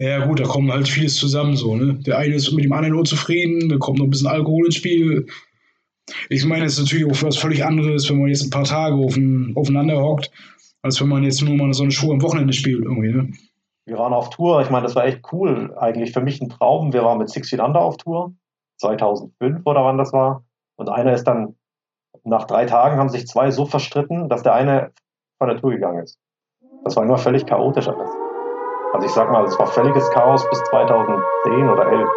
Ja, gut, da kommt halt vieles zusammen so, ne? Der eine ist mit dem anderen unzufrieden, da kommt noch ein bisschen Alkohol ins Spiel. Ich meine, es ist natürlich auch was völlig anderes, wenn man jetzt ein paar Tage auf ein, aufeinander hockt, als wenn man jetzt nur mal so eine Show am Wochenende spielt irgendwie, ne? Wir waren auf Tour, ich meine, das war echt cool. Eigentlich für mich ein Traum. Wir waren mit Six Feet Under auf Tour, 2005 oder wann das war. Und einer ist dann, nach drei Tagen haben sich zwei so verstritten, dass der eine von der Tour gegangen ist. Das war immer völlig chaotisch alles. Also ich sag mal, es war völliges Chaos bis 2010 oder 11.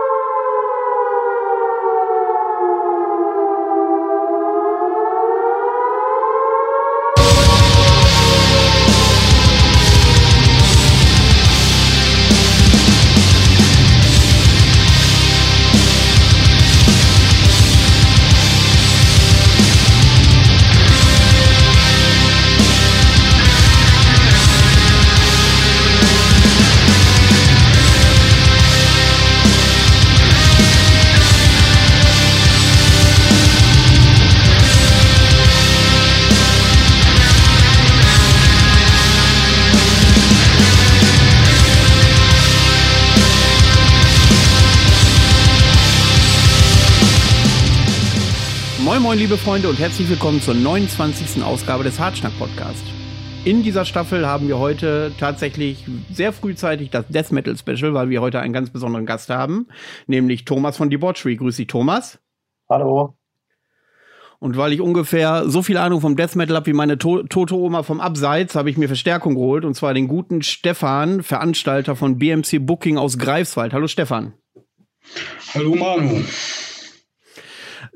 Freunde, und herzlich willkommen zur 29. Ausgabe des Hartschnack Podcast. In dieser Staffel haben wir heute tatsächlich sehr frühzeitig das Death Metal Special, weil wir heute einen ganz besonderen Gast haben, nämlich Thomas von Debauchery. Grüß dich, Thomas. Hallo. Und weil ich ungefähr so viel Ahnung vom Death Metal habe wie meine to tote Oma vom Abseits, habe ich mir Verstärkung geholt, und zwar den guten Stefan, Veranstalter von BMC Booking aus Greifswald. Hallo, Stefan. Hallo, Manu.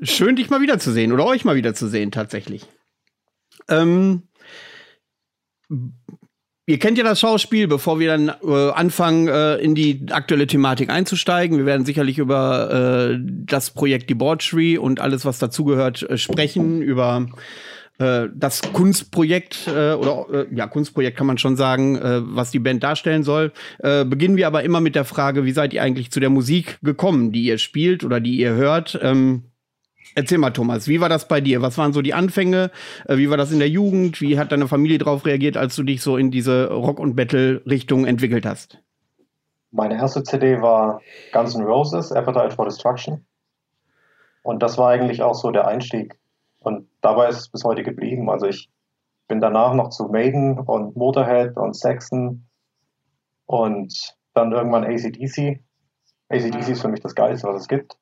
Schön, dich mal wiederzusehen oder euch mal wiederzusehen, tatsächlich. Ähm, ihr kennt ja das Schauspiel, bevor wir dann äh, anfangen, äh, in die aktuelle Thematik einzusteigen. Wir werden sicherlich über äh, das Projekt Debauchery und alles, was dazugehört, äh, sprechen, über äh, das Kunstprojekt äh, oder ja Kunstprojekt kann man schon sagen, was die Band darstellen soll. beginnen wir aber immer mit der Frage, wie seid ihr eigentlich zu der Musik gekommen, die ihr spielt oder die ihr hört? Ähm, Erzähl mal, Thomas, wie war das bei dir? Was waren so die Anfänge? Äh, wie war das in der Jugend? Wie hat deine Familie darauf reagiert, als du dich so in diese Rock- und Battle-Richtung entwickelt hast? Meine erste CD war Guns N' Roses, Appetite for Destruction. Und das war eigentlich auch so der Einstieg. Und dabei ist es bis heute geblieben. Also ich bin danach noch zu Maiden und Motorhead und Saxon und dann irgendwann ACDC. ACDC ist für mich das Geilste, was es gibt.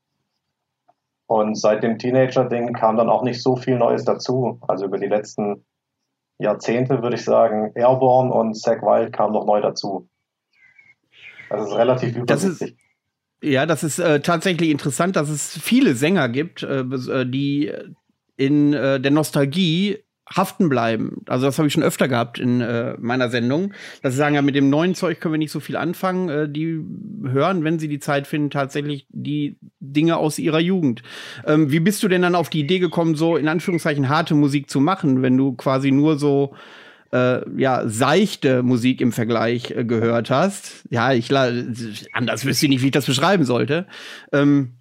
Und seit dem Teenager-Ding kam dann auch nicht so viel Neues dazu. Also über die letzten Jahrzehnte würde ich sagen, Airborne und Zack Wild kam noch neu dazu. Das ist relativ übersichtlich. ja, das ist äh, tatsächlich interessant, dass es viele Sänger gibt, äh, äh die in äh, der Nostalgie haften bleiben. Also das habe ich schon öfter gehabt in äh, meiner Sendung. Dass sie sagen, ja, mit dem neuen Zeug können wir nicht so viel anfangen. Äh, die hören, wenn sie die Zeit finden, tatsächlich die Dinge aus ihrer Jugend. Ähm, wie bist du denn dann auf die Idee gekommen, so in Anführungszeichen harte Musik zu machen, wenn du quasi nur so äh, ja, seichte Musik im Vergleich äh, gehört hast? Ja, ich anders wüsste ich nicht, wie ich das beschreiben sollte. Ähm,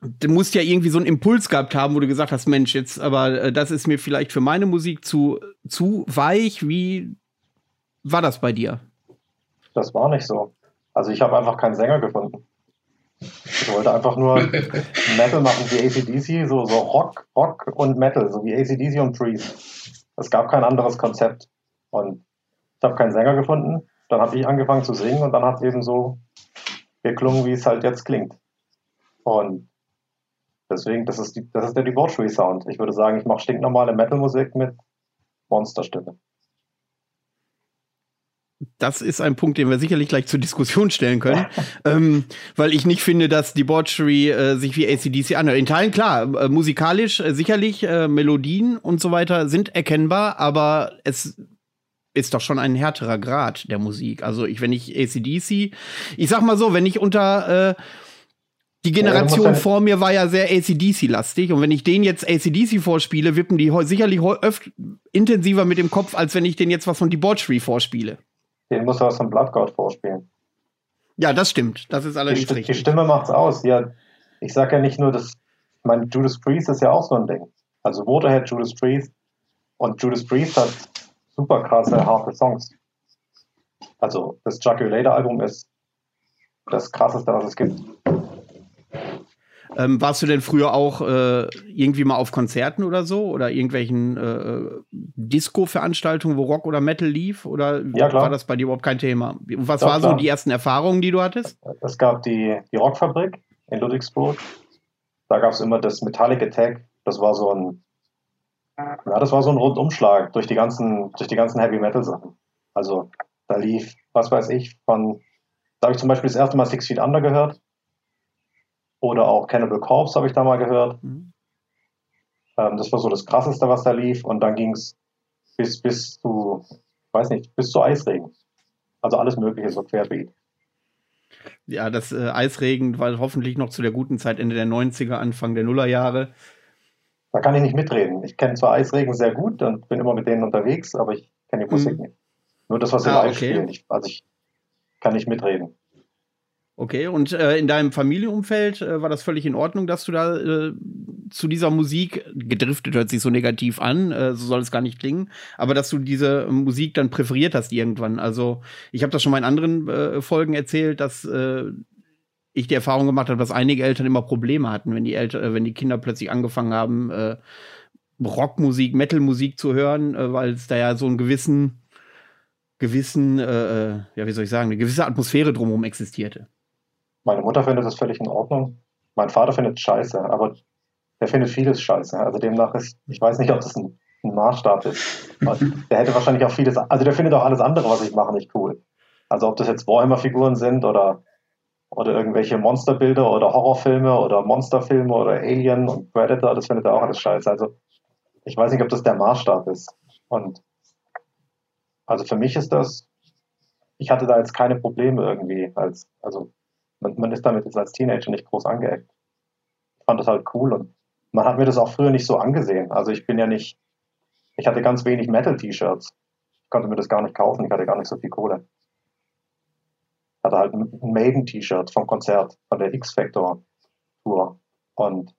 du musst ja irgendwie so einen Impuls gehabt haben, wo du gesagt hast, Mensch, jetzt, aber äh, das ist mir vielleicht für meine Musik zu, zu weich. Wie war das bei dir? Das war nicht so. Also ich habe einfach keinen Sänger gefunden. Ich wollte einfach nur Metal machen wie ACDC, so, so Rock, Rock und Metal, so wie ACDC und Priest. Es gab kein anderes Konzept. Und ich habe keinen Sänger gefunden. Dann habe ich angefangen zu singen und dann hat es eben so geklungen, wie es halt jetzt klingt. Und Deswegen, das ist, die, das ist der Debauchery-Sound. Ich würde sagen, ich mache stinknormale Metal-Musik mit Monsterstimme. Das ist ein Punkt, den wir sicherlich gleich zur Diskussion stellen können, ähm, weil ich nicht finde, dass Debauchery äh, sich wie ACDC anhört. In Teilen klar, äh, musikalisch äh, sicherlich, äh, Melodien und so weiter sind erkennbar, aber es ist doch schon ein härterer Grad der Musik. Also ich, wenn ich ACDC, ich sag mal so, wenn ich unter äh, die Generation ja, vor mir war ja sehr ACDC-lastig und wenn ich denen jetzt ACDC vorspiele, wippen die sicherlich öfter intensiver mit dem Kopf, als wenn ich denen jetzt was von Debauchery vorspiele. Den muss er was von Bloodgoud vorspielen. Ja, das stimmt. Das ist allerdings die, richtig. Die Stimme macht's aus. Ja, ich sag ja nicht nur, dass, ich meine, Judas Priest ist ja auch so ein Ding. Also Waterhead, Judas Priest und Judas Priest hat super krasse, harte Songs. Also das Jaculator Album ist das Krasseste, was es gibt. Ähm, warst du denn früher auch äh, irgendwie mal auf Konzerten oder so? Oder irgendwelchen äh, Disco-Veranstaltungen, wo Rock oder Metal lief? Oder Ja, war das bei dir überhaupt kein Thema? Was waren so die ersten Erfahrungen, die du hattest? Es gab die, die Rockfabrik in Ludwigsburg. Da gab es immer das Metallic Attack. Das war so ein, ja, das war so ein Rundumschlag durch die ganzen, durch die ganzen Heavy Metal Sachen. Also da lief, was weiß ich, von, da habe ich zum Beispiel das erste Mal Six Feet Under gehört. Oder auch Cannibal Corpse habe ich da mal gehört. Mhm. Ähm, das war so das Krasseste, was da lief. Und dann ging es bis, bis zu, weiß nicht, bis zu Eisregen. Also alles Mögliche, so querbeet. Ja, das äh, Eisregen war hoffentlich noch zu der guten Zeit, Ende der 90er, Anfang der Nullerjahre. Da kann ich nicht mitreden. Ich kenne zwar Eisregen sehr gut und bin immer mit denen unterwegs, aber ich kenne die Musik Mhm. nicht. Nur das, was sie Ah, live okay. spielen. Ich, also ich kann nicht mitreden. Okay, und äh, in deinem Familienumfeld äh, war das völlig in Ordnung, dass du da äh, zu dieser Musik, gedriftet hört sich so negativ an, äh, so soll es gar nicht klingen, aber dass du diese Musik dann präferiert hast irgendwann. Also ich habe das schon mal in anderen äh, Folgen erzählt, dass äh, ich die Erfahrung gemacht habe, dass einige Eltern immer Probleme hatten, wenn die Eltern, wenn die Kinder plötzlich angefangen haben, Rockmusik, Metalmusik zu hören, weil es da ja so einen gewissen, gewissen, ja, wie soll ich sagen, eine gewisse Atmosphäre drumherum existierte. Meine Mutter findet das völlig in Ordnung. Mein Vater findet es scheiße, aber der findet vieles scheiße. Also demnach ist, ich weiß nicht, ob das ein, ein Maßstab ist. Und der hätte wahrscheinlich auch vieles, also der findet auch alles andere, was ich mache, nicht cool. Also ob das jetzt Warhammer-Figuren sind oder, oder irgendwelche Monsterbilder oder Horrorfilme oder Monsterfilme oder Alien und Predator, das findet er auch alles scheiße. Also ich weiß nicht, ob das der Maßstab ist. Und also für mich ist das, ich hatte da jetzt keine Probleme irgendwie. Als, also man, man ist damit jetzt als Teenager nicht groß angeeckt. Ich fand das halt cool und man hat mir das auch früher nicht so angesehen. Also ich bin ja nicht, ich hatte ganz wenig Metal-T-Shirts. Ich konnte mir das gar nicht kaufen, ich hatte gar nicht so viel Kohle. Ich hatte halt ein Maiden-T-Shirt vom Konzert, von der X-Factor-Tour und,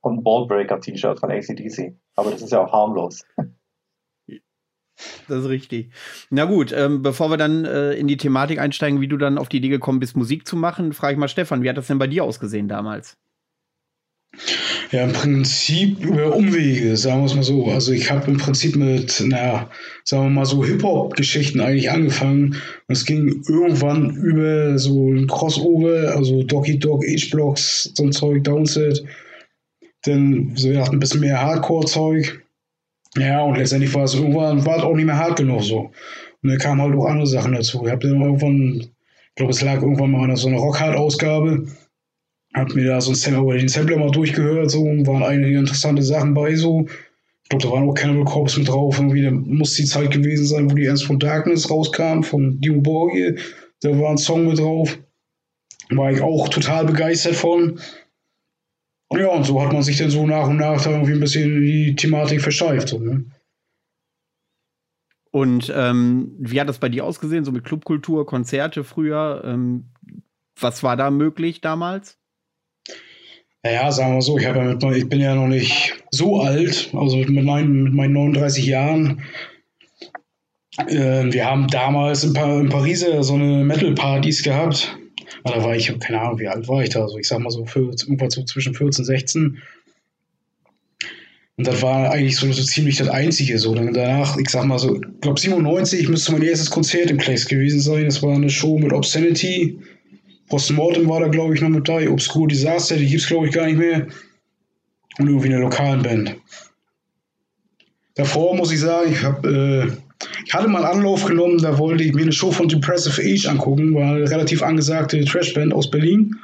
und ein Ballbreaker-T-Shirt von ACDC. Aber das ist ja auch harmlos. Das ist richtig. Na gut, ähm, bevor wir dann äh, in die Thematik einsteigen, wie du dann auf die Idee gekommen bist, Musik zu machen, frage ich mal Stefan, wie hat das denn bei dir ausgesehen damals? Ja, im Prinzip über Umwege, sagen wir es mal so. Also ich habe im Prinzip mit, naja, sagen wir mal so Hip-Hop-Geschichten eigentlich angefangen. Es ging irgendwann über so ein Crossover, also Doggy Dog, H-Blocks, so ein Zeug, Downset. Dann so ja, ein bisschen mehr Hardcore-Zeug. Ja, und letztendlich war es irgendwann, war es auch nicht mehr hart genug so. Und dann kamen halt auch andere Sachen dazu. Ich habe dann irgendwann, ich glaube, es lag irgendwann mal an so einer Rockhard-Ausgabe. Hab mir da so ein Sampler, den Sampler mal durchgehört, so, und waren einige interessante Sachen bei, so. Ich glaube, da waren auch Cannibal Corpse mit drauf, irgendwie, da muss die Zeit gewesen sein, wo die Ernst von Darkness rauskam, von Dio Borgir. Da war ein Song mit drauf. War ich auch total begeistert von. Ja, und so hat man sich dann so nach und nach da irgendwie ein bisschen in die Thematik versteift, so, ne? Und ähm, wie hat das bei dir ausgesehen, so mit Clubkultur, Konzerte früher? Ähm, was war da möglich damals? Naja, sagen wir so, ich, ja mit, ich bin ja noch nicht so alt, also mit meinen, mit meinen 39 Jahren. Äh, wir haben damals in, pa in Paris ja so eine Metal-Partys gehabt. Ah, Da war ich, keine Ahnung, wie alt war ich da? Also ich sag mal so, 14, irgendwas so zwischen 14 und 16. Und das war eigentlich so, so ziemlich das Einzige. So. Dann danach, ich sag mal so, ich glaube 97 müsste mein erstes Konzert im Place gewesen sein. Das war eine Show mit Obscenity. Postmortem war da, glaube ich, noch mit dabei. Obscure Disaster, die gibt es, glaube ich, gar nicht mehr. Und irgendwie eine lokalen Band. Davor muss ich sagen, ich, hab, äh, ich hatte mal einen Anlauf genommen, da wollte ich mir eine Show von Depressive Age angucken. War eine relativ angesagte Trashband aus Berlin.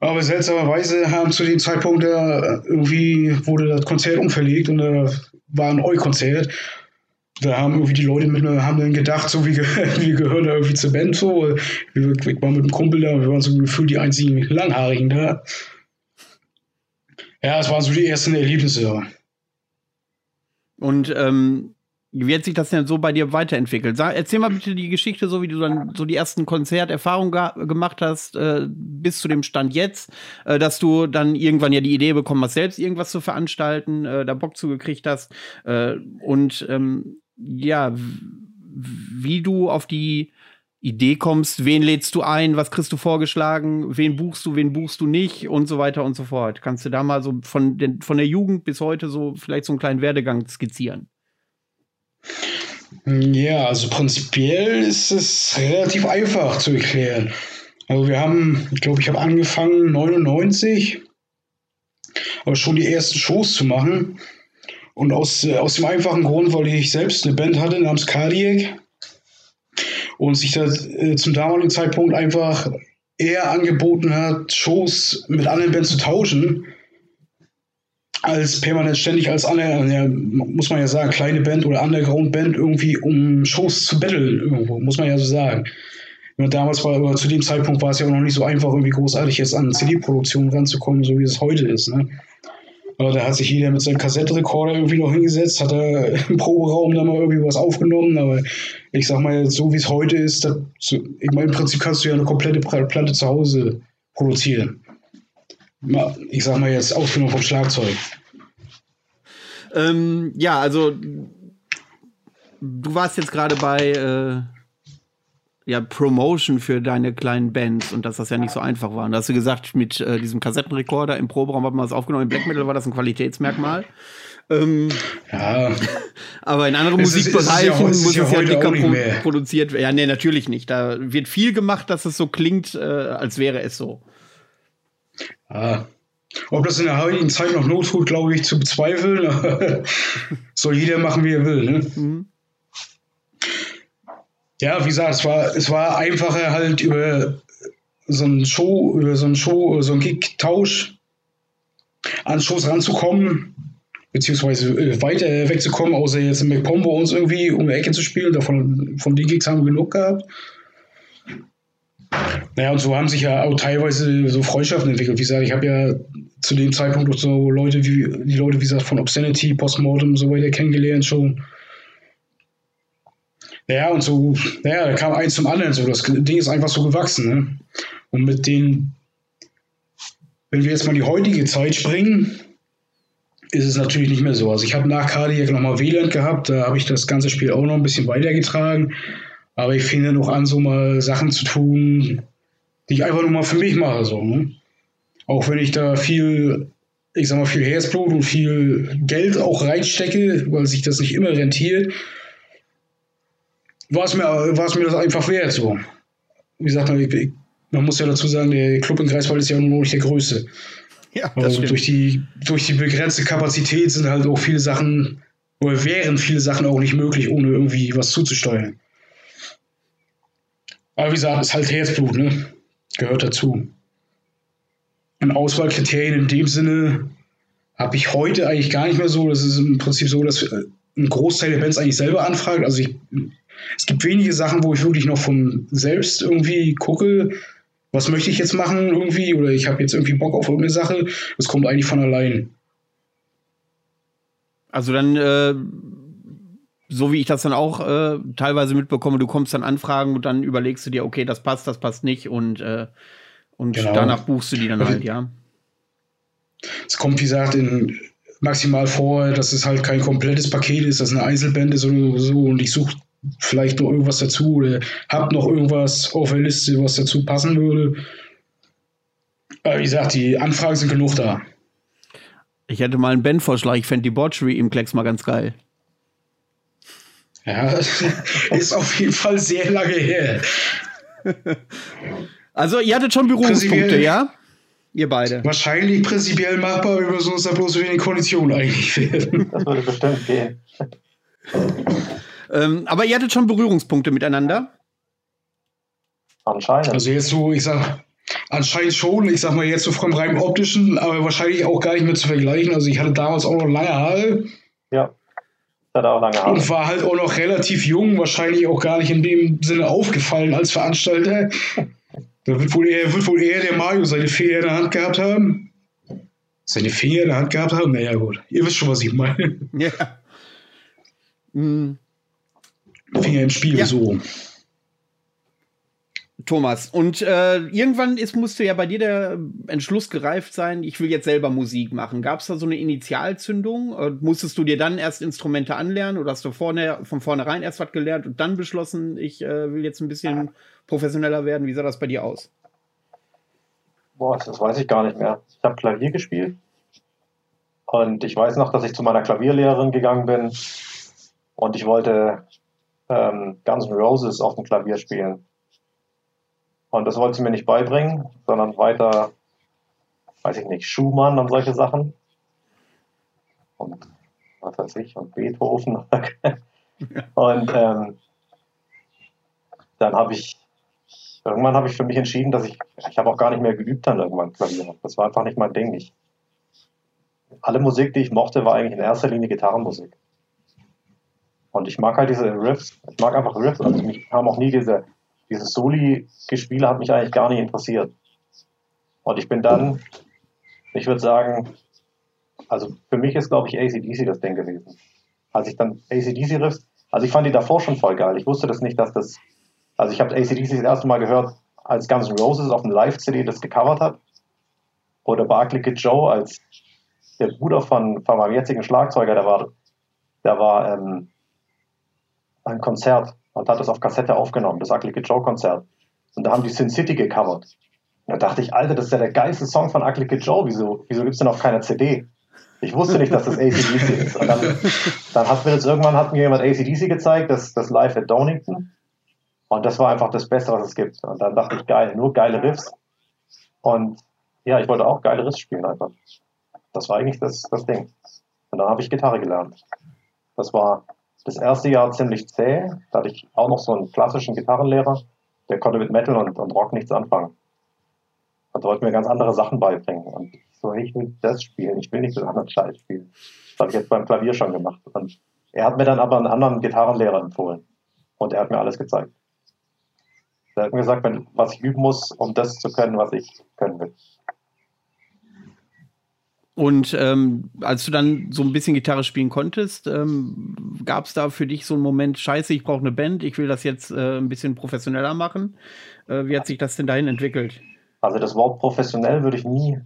Aber seltsamerweise haben zu dem Zeitpunkt da irgendwie wurde das Konzert umverlegt und da war ein Eu-Konzert. Da haben irgendwie die Leute mit mir haben dann gedacht, so wie wir, gehören da irgendwie zur Band so. Wir, ich war mit einem Kumpel da, wir waren so gefühlt die einzigen Langhaarigen da. Ja, es waren so die ersten Erlebnisse. Und ähm, wie hat sich das denn so bei dir weiterentwickelt? Sag, erzähl mal bitte die Geschichte, so wie du dann so die ersten Konzerterfahrungen ge- gemacht hast, äh, bis zu dem Stand jetzt, äh, dass du dann irgendwann ja die Idee bekommen hast, selbst irgendwas zu veranstalten, äh, da Bock zugekriegt hast äh, und ähm, ja, wie du auf die Idee kommst, wen lädst du ein, was kriegst du vorgeschlagen, wen buchst du, wen buchst du nicht und so weiter und so fort. Kannst du da mal so von, den, von der Jugend bis heute so vielleicht so einen kleinen Werdegang skizzieren? Ja, also prinzipiell ist es relativ einfach zu erklären. Also wir haben, ich glaube, ich habe angefangen 99, aber schon die ersten Shows zu machen. Und aus, äh, aus dem einfachen Grund, weil ich selbst eine Band hatte namens Cardiac und sich da äh, zum damaligen Zeitpunkt einfach eher angeboten hat, Shows mit anderen Bands zu tauschen, als permanent ständig als andere, ja, muss man ja sagen, kleine Band oder Underground-Band irgendwie um Shows zu betteln, irgendwo, muss man ja so sagen. Damals war, aber zu dem Zeitpunkt war es ja auch noch nicht so einfach, irgendwie großartig jetzt an CD-Produktionen ranzukommen, so wie es heute ist. Ne? Aber da hat sich jeder mit seinem Kassettenrekorder irgendwie noch hingesetzt, hat er im Proberaum da mal irgendwie was aufgenommen. Aber ich sag mal, so wie es heute ist, das, ich meine, im Prinzip kannst du ja eine komplette Platte zu Hause produzieren. Ich sag mal jetzt aufgenommen vom Schlagzeug. Ähm, ja, also du warst jetzt gerade bei äh, ja, Promotion für deine kleinen Bands und dass das ja nicht so einfach war. Und da hast du gesagt, mit äh, diesem Kassettenrekorder im Proberaum hat man das aufgenommen. Im Black Metal war das ein Qualitätsmerkmal. Ähm, ja. Aber in anderen es Musikbereichen ist, ist ja, muss es ja dicker pro produziert werden. Ja, nee, natürlich nicht. Da wird viel gemacht, dass es so klingt, äh, als wäre es so. Ah. Ob das in der heutigen Zeit noch Not tut, glaube ich, zu bezweifeln. Soll jeder machen, wie er will. Ne? Mhm. Ja, wie gesagt, es war, es war einfacher halt über so einen Show, über so einen Show, so einen Gig-Tausch an Shows ranzukommen, beziehungsweise äh, weiter wegzukommen, außer jetzt in McPombo uns irgendwie um die Ecke zu spielen. Davon, von den Gigs haben wir genug gehabt. Naja, und so haben sich ja auch teilweise so Freundschaften entwickelt. Wie gesagt, ich habe ja zu dem Zeitpunkt auch so Leute wie die Leute, wie gesagt, von Obscenity, Postmortem und so weiter kennengelernt schon. Ja, und so, naja, da kam eins zum anderen. So, das Ding ist einfach so gewachsen. Ne? Und mit den, wenn wir jetzt mal die heutige Zeit springen, ist es natürlich nicht mehr so. Also ich habe nach Cardiac nochmal WLAN gehabt, da habe ich das ganze Spiel auch noch ein bisschen weitergetragen. Aber ich fing dann auch an, so mal Sachen zu tun, die ich einfach nur mal für mich mache. So, ne? Auch wenn ich da viel, ich sag mal, viel Herzblut und viel Geld auch reinstecke, weil sich das nicht immer rentiert war es mir, mir das einfach wert. So. Wie gesagt, man, man muss ja dazu sagen, der Club in Greifswald ist ja nur noch nicht der größte. Ja, also durch die, durch die begrenzte Kapazität sind halt auch viele Sachen, oder wären viele Sachen auch nicht möglich, ohne irgendwie was zuzusteuern. Aber wie gesagt, ist halt Herzblut, ne? Gehört dazu. Und Auswahlkriterien in dem Sinne habe ich heute eigentlich gar nicht mehr so. Das ist im Prinzip so, dass ein Großteil der Bands eigentlich selber anfragt. Also ich es gibt wenige Sachen, wo ich wirklich noch von selbst irgendwie gucke, was möchte ich jetzt machen irgendwie oder ich habe jetzt irgendwie Bock auf irgendeine Sache. Das kommt eigentlich von allein. Also dann, äh, so wie ich das dann auch äh, teilweise mitbekomme, du kommst dann Anfragen und dann überlegst du dir, okay, das passt, das passt nicht und, äh, und genau. danach buchst du die dann halt, ja. Es kommt, wie gesagt, in maximal vor, dass es halt kein komplettes Paket ist, dass eine Einzelband ist oder so und ich suche vielleicht noch irgendwas dazu oder habt noch irgendwas auf der Liste, was dazu passen würde. Aber wie gesagt, die Anfragen sind genug da. Ich hätte mal einen Bandvorschlag, ich fände die Debauchery im Klecks mal ganz geil. Ja, ist auf jeden Fall sehr lange her. Also, ihr hattet schon Berührungspunkte, ja? Ihr beide. Wahrscheinlich prinzipiell machbar, wir müssen uns da bloß die Konditionen eigentlich werden. Das würde bestimmt gehen. Ähm, aber ihr hattet schon Berührungspunkte miteinander? Anscheinend. Also jetzt so, ich sag, anscheinend schon, ich sag mal jetzt so vom rein optischen, aber wahrscheinlich auch gar nicht mehr zu vergleichen. Also ich hatte damals auch noch lange Haare. Ja. Hatte auch lange Haare. Und war halt auch noch relativ jung, wahrscheinlich auch gar nicht in dem Sinne aufgefallen als Veranstalter. Da wird wohl eher, wird wohl eher der Mario seine Finger in der Hand gehabt haben. Seine Finger in der Hand gehabt haben? Naja, gut. Ihr wisst schon, was ich meine. Ja. Mhm. Finger im Spiel, ja. so. Thomas. Und äh, irgendwann ist, musste ja bei dir der Entschluss gereift sein, ich will jetzt selber Musik machen. Gab es da so eine Initialzündung? Äh, musstest du dir dann erst Instrumente anlernen oder hast du vorne, von vornherein erst was gelernt und dann beschlossen, ich äh, will jetzt ein bisschen professioneller werden? Wie sah das bei dir aus? Boah, das weiß ich gar nicht mehr. Ich habe Klavier gespielt und ich weiß noch, dass ich zu meiner Klavierlehrerin gegangen bin und ich wollte ähm, Guns N' Roses auf dem Klavier spielen. Und das wollte sie mir nicht beibringen, sondern weiter, weiß ich nicht, Schumann und solche Sachen. Und was weiß ich, und Beethoven. und ähm, dann habe ich, irgendwann habe ich für mich entschieden, dass ich, ich habe auch gar nicht mehr geübt dann irgendwann Klavier. Das war einfach nicht mein Ding. Ich, alle Musik, die ich mochte, war eigentlich in erster Linie Gitarrenmusik. Und ich mag halt diese Riffs. Ich mag einfach Riffs. Also mich haben auch nie diese dieses Soli-Gespiele hat mich eigentlich gar nicht interessiert. Und ich bin dann, ich würde sagen, also für mich ist, glaube ich, ACDC das Ding gewesen. Als ich dann ACDC riffs, also ich fand die davor schon voll geil. Ich wusste das nicht, dass das, also ich habe ACDC das erste Mal gehört, als Guns N' Roses auf einem Live-CD das gecovert hat. Oder Barclay Kid Joe als der Bruder von, von meinem jetzigen Schlagzeuger, der war, der war ähm, ein Konzert und hat das auf Kassette aufgenommen, das Ugly Kid Joe Konzert. Und da haben die Sin City gecovert. Und da dachte ich, Alter, das ist ja der geilste Song von Ugly Kid Joe. Wieso, wieso gibt es denn auf keiner CD? Ich wusste nicht, dass das ACDC ist. Und dann, dann hat mir jetzt irgendwann hat mir jemand ACDC gezeigt, das, das Live at Donington. Und das war einfach das Beste, was es gibt. Und dann dachte ich, geil, nur geile Riffs. Und ja, ich wollte auch geile Riffs spielen einfach. Das war eigentlich das, das Ding. Und dann habe ich Gitarre gelernt. Das war das erste Jahr ziemlich zäh. Da hatte ich auch noch so einen klassischen Gitarrenlehrer, der konnte mit Metal und, und Rock nichts anfangen. Und wollte mir ganz andere Sachen beibringen. Und ich so, ich will das spielen, ich will nicht den anderen Scheiß spielen. Das habe ich jetzt beim Klavier schon gemacht. Und er hat mir dann aber einen anderen Gitarrenlehrer empfohlen. Und er hat mir alles gezeigt. Er hat mir gesagt, was ich üben muss, um das zu können, was ich können will. Und ähm, als du dann so ein bisschen Gitarre spielen konntest, ähm, gab es da für dich so einen Moment, scheiße, ich brauche eine Band, ich will das jetzt äh, ein bisschen professioneller machen. Äh, wie hat sich das denn dahin entwickelt? Also das Wort professionell würde ich nie,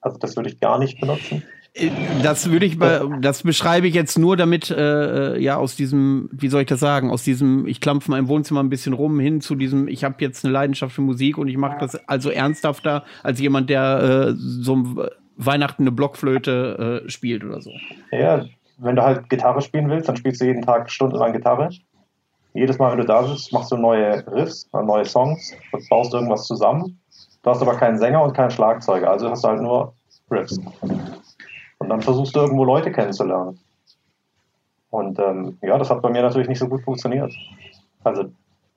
also das würde ich gar nicht benutzen. Äh, das würde ich, das beschreibe ich jetzt nur damit, äh, ja, aus diesem, wie soll ich das sagen, aus diesem, ich klampfe mal im Wohnzimmer ein bisschen rum, hin zu diesem, ich habe jetzt eine Leidenschaft für Musik und ich mache das also ernsthafter als jemand, der äh, so Weihnachten eine Blockflöte äh, spielt oder so. Ja, wenn du halt Gitarre spielen willst, dann spielst du jeden Tag stundenlang Gitarre. Jedes Mal, wenn du da bist, machst du neue Riffs, neue Songs, baust irgendwas zusammen. Du hast aber keinen Sänger und keinen Schlagzeuger, also hast du halt nur Riffs. Und dann versuchst du irgendwo Leute kennenzulernen. Und ähm, ja, das hat bei mir natürlich nicht so gut funktioniert. Also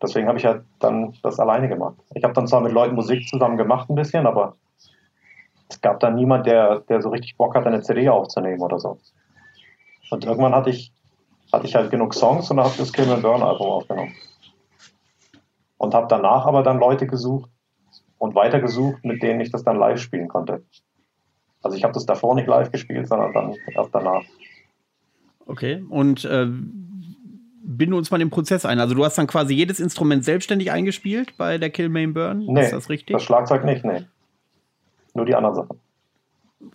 deswegen habe ich halt dann das alleine gemacht. Ich habe dann zwar mit Leuten Musik zusammen gemacht ein bisschen, aber es gab dann niemand, der, der so richtig Bock hatte, eine CD aufzunehmen oder so. Und irgendwann hatte ich, hatte ich halt genug Songs und habe das Kill and Burn Album aufgenommen. Und habe danach aber dann Leute gesucht und weitergesucht, mit denen ich das dann live spielen konnte. Also ich habe das davor nicht live gespielt, sondern dann erst danach. Okay, und äh, binde uns mal den Prozess ein. Also du hast dann quasi jedes Instrument selbstständig eingespielt bei der Kill Main Burn? Nee, ist das richtig? Das Schlagzeug nicht, nee. Nur die anderen Sachen.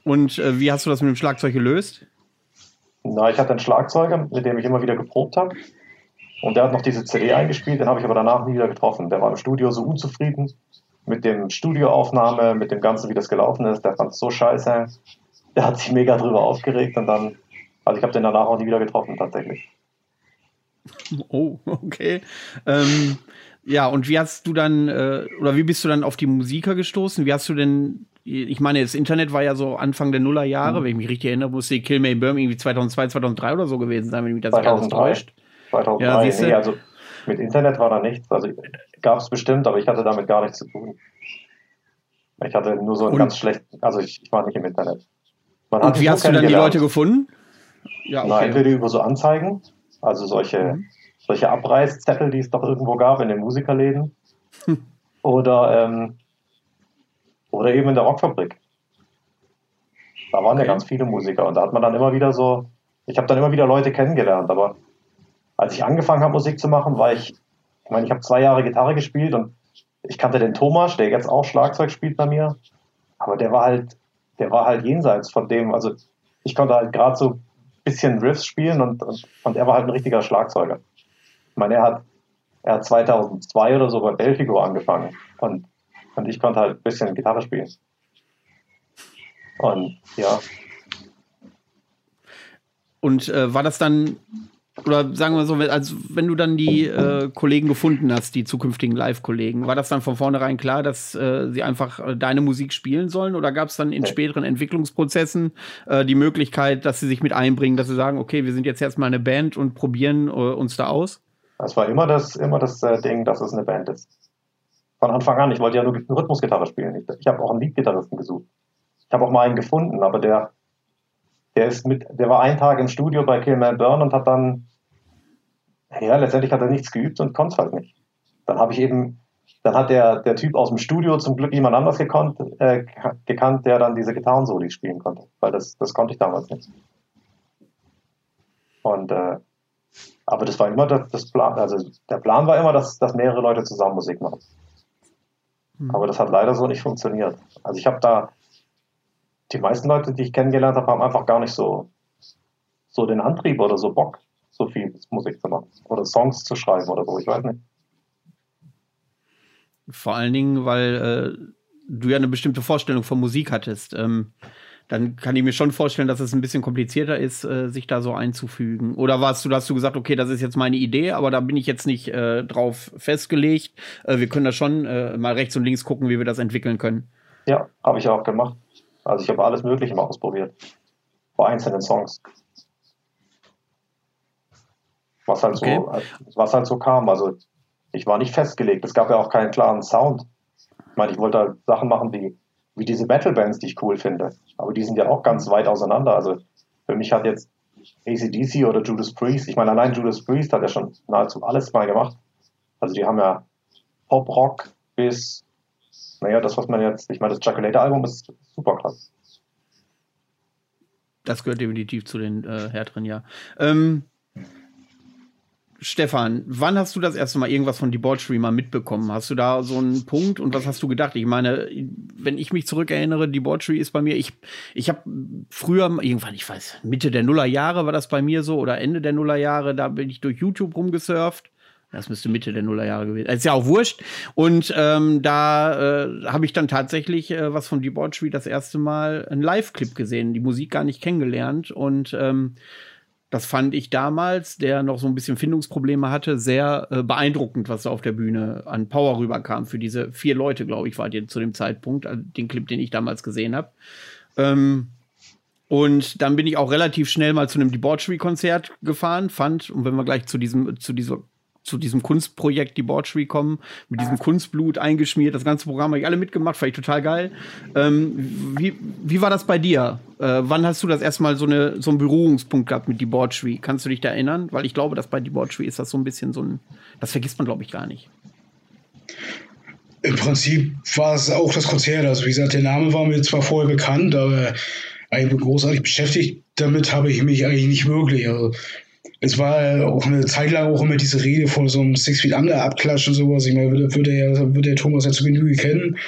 Und äh, wie hast du das mit dem Schlagzeug gelöst? Na, ich hatte einen Schlagzeuger, mit dem ich immer wieder geprobt habe. Und der hat noch diese CD eingespielt, den habe ich aber danach nie wieder getroffen. Der war im Studio so unzufrieden mit dem Studioaufnahme, mit dem Ganzen, wie das gelaufen ist. Der fand es so scheiße. Der hat sich mega drüber aufgeregt und dann, also ich habe den danach auch nie wieder getroffen, tatsächlich. Oh, okay. Ähm, ja, und wie hast du dann, äh, oder wie bist du dann auf die Musiker gestoßen? Wie hast du denn, ich meine, das Internet war ja so Anfang der Nullerjahre, mhm. wenn ich mich richtig erinnere, musste die Kill May Burn irgendwie 2002, 2003 oder so gewesen sein, wenn mich das 2003. täuscht. 2003, ja, nee, also mit Internet war da nichts. Also gab es bestimmt, aber ich hatte damit gar nichts zu tun. Ich hatte nur so ein und, ganz schlecht, also ich, ich war nicht im Internet. Man und wie hast du dann die Leute gefunden? Ja, okay. Na, entweder über so Anzeigen, also solche mhm solche Abreißzettel, die es doch irgendwo gab in den Musikerläden. Hm. Oder, ähm, oder eben in der Rockfabrik. Da waren okay. ja ganz viele Musiker und da hat man dann immer wieder so, ich habe dann immer wieder Leute kennengelernt, aber als ich angefangen habe, Musik zu machen, war ich, ich meine, ich habe zwei Jahre Gitarre gespielt und ich kannte den Thomas, der jetzt auch Schlagzeug spielt bei mir, aber der war halt, der war halt jenseits von dem, also ich konnte halt gerade so ein bisschen Riffs spielen und, und, und er war halt ein richtiger Schlagzeuger. Ich meine, er hat, er hat 2002 oder so bei Belfigo angefangen und, und ich konnte halt ein bisschen Gitarre spielen. Und ja. Und äh, war das dann oder sagen wir so, als wenn du dann die äh, Kollegen gefunden hast, die zukünftigen Live-Kollegen, war das dann von vornherein klar, dass äh, sie einfach äh, deine Musik spielen sollen? Oder gab es dann in späteren Entwicklungsprozessen äh, die Möglichkeit, dass sie sich mit einbringen, dass sie sagen, okay, wir sind jetzt erstmal eine Band und probieren äh, uns da aus? Es war immer das, immer das Ding, dass es eine Band ist. Von Anfang an, ich wollte ja nur Rhythmusgitarre spielen. Ich, ich habe auch einen Leadgitarristen gesucht. Ich habe auch mal einen gefunden, aber der, der ist mit, der war einen Tag im Studio bei Killman Burn und hat dann, ja, letztendlich hat er nichts geübt und konnte es halt nicht. Dann habe ich eben, dann hat der, der Typ aus dem Studio zum Glück jemand anders gekonnt, äh, gekannt, der dann diese Gitarrensoli spielen konnte, weil das, das konnte ich damals nicht. Und, äh, aber das war immer das, das Plan, also der Plan war immer, dass, dass mehrere Leute zusammen Musik machen. Hm. Aber das hat leider so nicht funktioniert. Also ich habe da, die meisten Leute, die ich kennengelernt habe, haben einfach gar nicht so, so den Antrieb oder so Bock, so viel Musik zu machen oder Songs zu schreiben oder so, ich weiß nicht. Vor allen Dingen, weil äh, du ja eine bestimmte Vorstellung von Musik hattest. Ähm, dann kann ich mir schon vorstellen, dass es ein bisschen komplizierter ist, äh, sich da so einzufügen. Oder warst du, hast du gesagt, okay, das ist jetzt meine Idee, aber da bin ich jetzt nicht äh, drauf festgelegt. Äh, wir können da schon äh, mal rechts und links gucken, wie wir das entwickeln können. Ja, habe ich auch gemacht. Also ich habe alles Mögliche mal ausprobiert. Bei einzelnen Songs. Was halt, okay. so, was halt so kam. Also ich war nicht festgelegt. Es gab ja auch keinen klaren Sound. Ich meine, ich wollte halt Sachen machen wie, wie diese Metal-Bands, die ich cool finde. Aber die sind ja auch ganz weit auseinander. Also für mich hat jetzt ACDC oder Judas Priest, ich meine, allein Judas Priest hat ja schon nahezu alles mal gemacht. Also die haben ja Pop-Rock bis naja, das, was man jetzt, ich meine, das Chocolator-Album ist super krass. Das gehört definitiv zu den äh, härteren, ja. Ähm, Stefan, wann hast du das erste Mal irgendwas von Debauchery mal mitbekommen? Hast du da so einen Punkt und was hast du gedacht? Ich meine, wenn ich mich zurückerinnere, Debauchery ist bei mir, ich, ich habe früher, irgendwann, ich weiß, Mitte der Nullerjahre war das bei mir so oder Ende der Nullerjahre, da bin ich durch YouTube rumgesurft das müsste Mitte der Nullerjahre gewesen sein. Ist ja auch wurscht. Und ähm, da äh, habe ich dann tatsächlich äh, was von Debauchery das erste Mal einen Live-Clip gesehen, die Musik gar nicht kennengelernt. Und ähm, das fand ich damals, der noch so ein bisschen Findungsprobleme hatte, sehr äh, beeindruckend, was da auf der Bühne an Power rüberkam. Für diese vier Leute, glaube ich, war die zu dem Zeitpunkt, also den Clip, den ich damals gesehen habe. Ähm, und dann bin ich auch relativ schnell mal zu einem Debauchery-Konzert gefahren, fand, und wenn wir gleich zu diesem, zu dieser zu diesem Kunstprojekt Debauchery kommen, mit diesem Kunstblut eingeschmiert. Das ganze Programm habe ich alle mitgemacht, fand ich total geil. Ähm, wie, wie war das bei dir? Äh, wann hast du das erstmal so, eine, so einen Berührungspunkt gehabt mit Debauchery? Kannst du dich da erinnern? Weil ich glaube, dass bei Debauchery ist das so ein bisschen so ein, das vergisst man, glaube ich, gar nicht. Im Prinzip war es auch das Konzert. Also, wie gesagt, der Name war mir zwar vorher bekannt, aber eigentlich großartig beschäftigt damit habe ich mich eigentlich nicht wirklich. Also, es war auch eine Zeit lang auch immer diese Rede von so einem Six Feet Under Abklatsch und sowas. Ich meine, würde, würde, der, würde der Thomas ja zu Genüge kennen.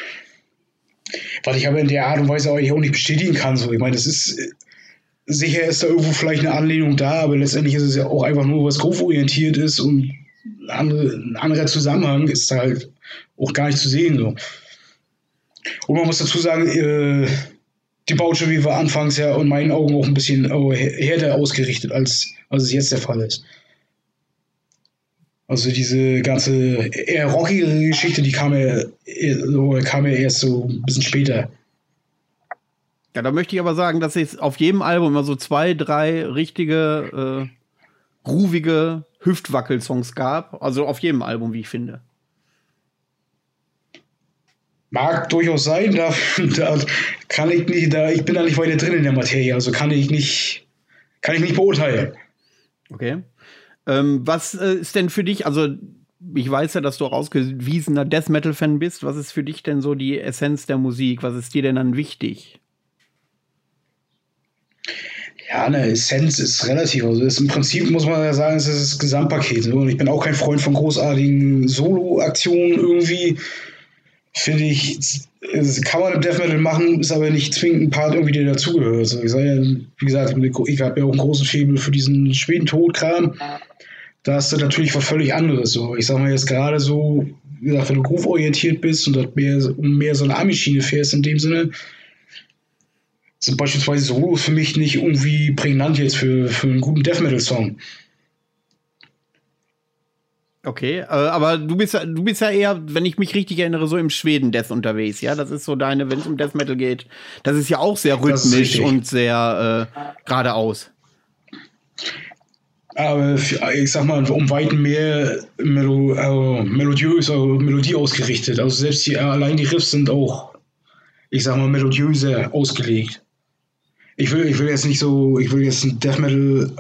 Was ich aber in der Art und Weise auch nicht bestätigen kann. So. Ich meine, das ist sicher ist da irgendwo vielleicht eine Anlehnung da, aber letztendlich ist es ja auch einfach nur was groove-orientiert ist und ein, andere, ein anderer Zusammenhang ist da halt auch gar nicht zu sehen. So. Und man muss dazu sagen, äh, die Baucherie war anfangs ja in meinen Augen auch ein bisschen härter ausgerichtet, als, als es jetzt der Fall ist. Also diese ganze eher rockige Geschichte, die kam ja, kam ja erst so ein bisschen später. Ja, da möchte ich aber sagen, dass es auf jedem Album immer so zwei, drei richtige, äh, groovige Hüftwackel-Songs gab. Also auf jedem Album, wie ich finde. Mag durchaus sein, da, da kann ich nicht, da ich bin da nicht weiter drin in der Materie, also kann ich nicht, kann ich nicht beurteilen. Okay. Ähm, was äh, ist denn für dich, also ich weiß ja, dass du auch ausgewiesener Death Metal-Fan bist. Was ist für dich denn so die Essenz der Musik? Was ist dir denn dann wichtig? Ja, eine Essenz ist relativ. Also ist, im Prinzip muss man ja sagen, es ist das Gesamtpaket. Und ich bin auch kein Freund von großartigen Solo-Aktionen irgendwie. Finde ich, kann man Death Metal machen, ist aber nicht zwingend ein Part irgendwie, der dazugehört. Also ich ja, wie gesagt, ich habe ja auch einen großen Febel für diesen Schweden-Tod-Kram. Da ist das natürlich was völlig anderes. So. Ich sag mal jetzt gerade so, wie gesagt, wenn du groove-orientiert bist und mehr, mehr so eine Ami-Schiene fährst in dem Sinne, sind beispielsweise Solos für mich nicht irgendwie prägnant jetzt für, für einen guten Death Metal-Song. Okay, äh, aber du bist ja, du bist ja eher, wenn ich mich richtig erinnere, so im Schweden-Death unterwegs, ja? Das ist so deine, wenn es um Death Metal geht. Das ist ja auch sehr rhythmisch und sehr äh, geradeaus. Aber ich sag mal, um weit mehr Melo, äh, also Melodie ausgerichtet. Also selbst die, allein die Riffs sind auch, ich sag mal, melodiöser ausgelegt. Ich will, ich will jetzt nicht so, ich will jetzt ein Death Metal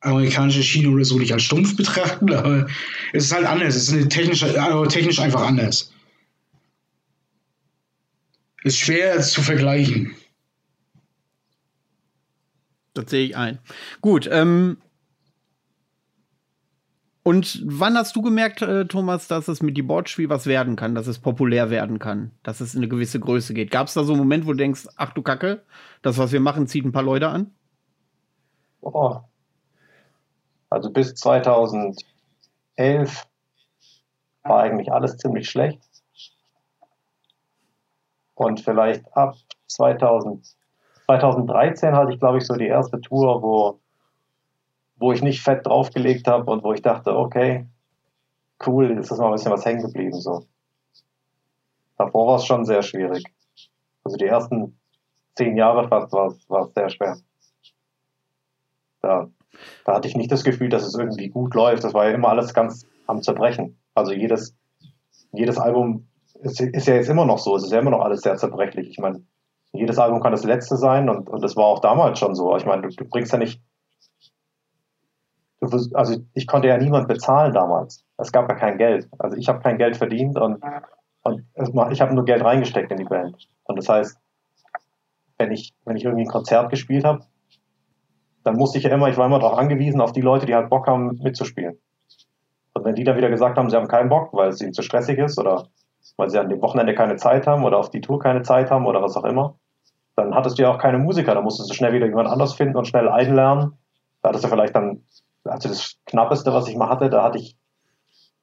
amerikanische Schiene oder so nicht als stumpf betrachten, aber es ist halt anders. Es ist technisch, technisch einfach anders. Ist schwer zu vergleichen. Das sehe ich ein. Gut, ähm, und wann hast du gemerkt, äh, Thomas, dass es mit Debauchery was werden kann, dass es populär werden kann, dass es in eine gewisse Größe geht? Gab es da so einen Moment, wo du denkst, ach du Kacke, das, was wir machen, zieht ein paar Leute an? Oh, also bis 2011 war eigentlich alles ziemlich schlecht. Und vielleicht ab 2000, 2013 hatte ich, glaube ich, so die erste Tour, wo, wo ich nicht fett draufgelegt habe und wo ich dachte, okay, cool, jetzt ist mal ein bisschen was hängen geblieben. So. Davor war es schon sehr schwierig. Also die ersten zehn Jahre fast war es sehr schwer. Da da hatte ich nicht das Gefühl, dass es irgendwie gut läuft. Das war ja immer alles ganz am Zerbrechen. Also jedes, jedes Album ist, ist ja jetzt immer noch so. Es ist ja immer noch alles sehr zerbrechlich. Ich meine, jedes Album kann das letzte sein und, und das war auch damals schon so. Ich meine, du, du bringst ja nicht. Du, also ich konnte ja niemand bezahlen damals. Es gab ja kein Geld. Also ich habe kein Geld verdient und, und ich habe nur Geld reingesteckt in die Band. Und das heißt, wenn ich, wenn ich irgendwie ein Konzert gespielt habe, dann musste ich ja immer, ich war immer darauf angewiesen, auf die Leute, die halt Bock haben, mitzuspielen. Und wenn die dann wieder gesagt haben, sie haben keinen Bock, weil es ihnen zu stressig ist oder weil sie an dem Wochenende keine Zeit haben oder auf die Tour keine Zeit haben oder was auch immer, dann hattest du ja auch keine Musiker, da musstest du schnell wieder jemand anders finden und schnell einlernen. Da hattest du vielleicht dann, also das Knappeste, was ich mal hatte, da hatte ich,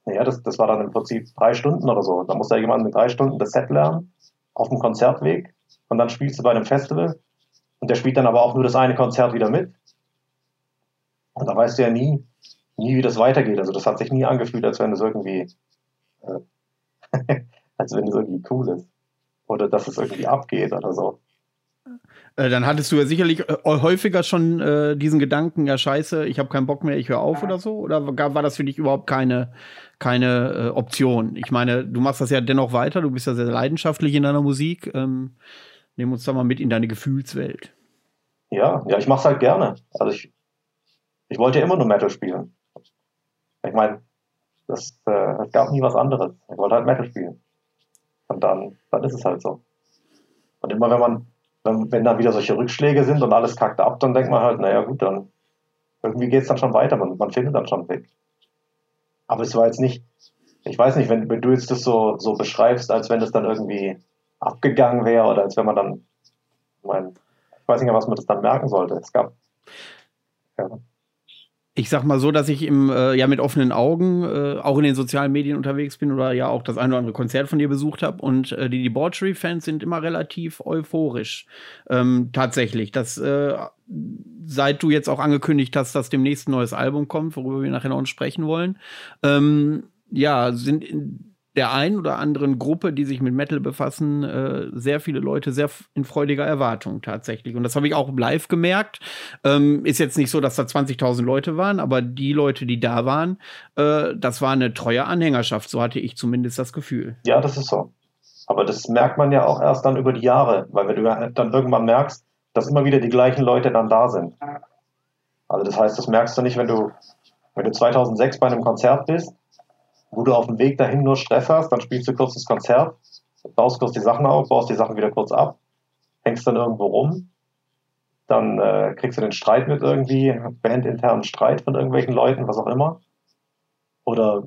naja, das, das war dann im Prinzip drei Stunden oder so. Da musste ja jemand mit drei Stunden das Set lernen, auf dem Konzertweg und dann spielst du bei einem Festival und der spielt dann aber auch nur das eine Konzert wieder mit und da weißt du ja nie, nie, wie das weitergeht. Also das hat sich nie angefühlt, als wenn es irgendwie, äh, als wenn es irgendwie cool ist. Oder dass es irgendwie abgeht oder so. Äh, dann hattest du ja sicherlich äh, häufiger schon äh, diesen Gedanken, ja scheiße, ich habe keinen Bock mehr, ich höre auf oder so? Oder war das für dich überhaupt keine, keine äh, Option? Ich meine, du machst das ja dennoch weiter, du bist ja sehr leidenschaftlich in deiner Musik. Ähm, nimm uns da mal mit in deine Gefühlswelt. Ja, ja, ich mache es halt gerne. Also ich, ich wollte ja immer nur Metal spielen. Ich meine, das, äh, gab nie was anderes. Ich wollte halt Metal spielen. Und dann, dann ist es halt so. Und immer wenn man, wenn, wenn dann wieder solche Rückschläge sind und alles kackt ab, dann denkt man halt, naja gut, dann irgendwie geht es dann schon weiter, man, man findet dann schon weg. Aber es war jetzt nicht, ich weiß nicht, wenn, wenn du jetzt das so, so beschreibst, als wenn das dann irgendwie abgegangen wäre oder als wenn man dann, mein, ich weiß nicht was man das dann merken sollte. Es gab, ja ich sag mal so, dass ich im, äh, ja mit offenen Augen äh, auch in den sozialen Medien unterwegs bin oder ja auch das ein oder andere Konzert von dir besucht habe. Und äh, die Debauchery-Fans sind immer relativ euphorisch. Ähm, tatsächlich. Das, äh, seit du jetzt auch angekündigt hast, dass demnächst ein neues Album kommt, worüber wir nachher noch sprechen wollen, ähm, ja, sind in, der einen oder anderen Gruppe, die sich mit Metal befassen, äh, sehr viele Leute sehr in freudiger Erwartung tatsächlich. Und das habe ich auch live gemerkt. Ähm, ist jetzt nicht so, dass da 20.000 Leute waren, aber die Leute, die da waren, äh, das war eine treue Anhängerschaft. So hatte ich zumindest das Gefühl. Ja, das ist so. Aber das merkt man ja auch erst dann über die Jahre, weil wenn du dann irgendwann merkst, dass immer wieder die gleichen Leute dann da sind. Also das heißt, das merkst du nicht, wenn du, wenn du 2006 bei einem Konzert bist wo du auf dem Weg dahin nur Stress hast, dann spielst du kurz das Konzert, baust kurz die Sachen auf, baust die Sachen wieder kurz ab, hängst dann irgendwo rum, dann äh, kriegst du den Streit mit irgendwie, bandinternen Streit von irgendwelchen Leuten, was auch immer. Oder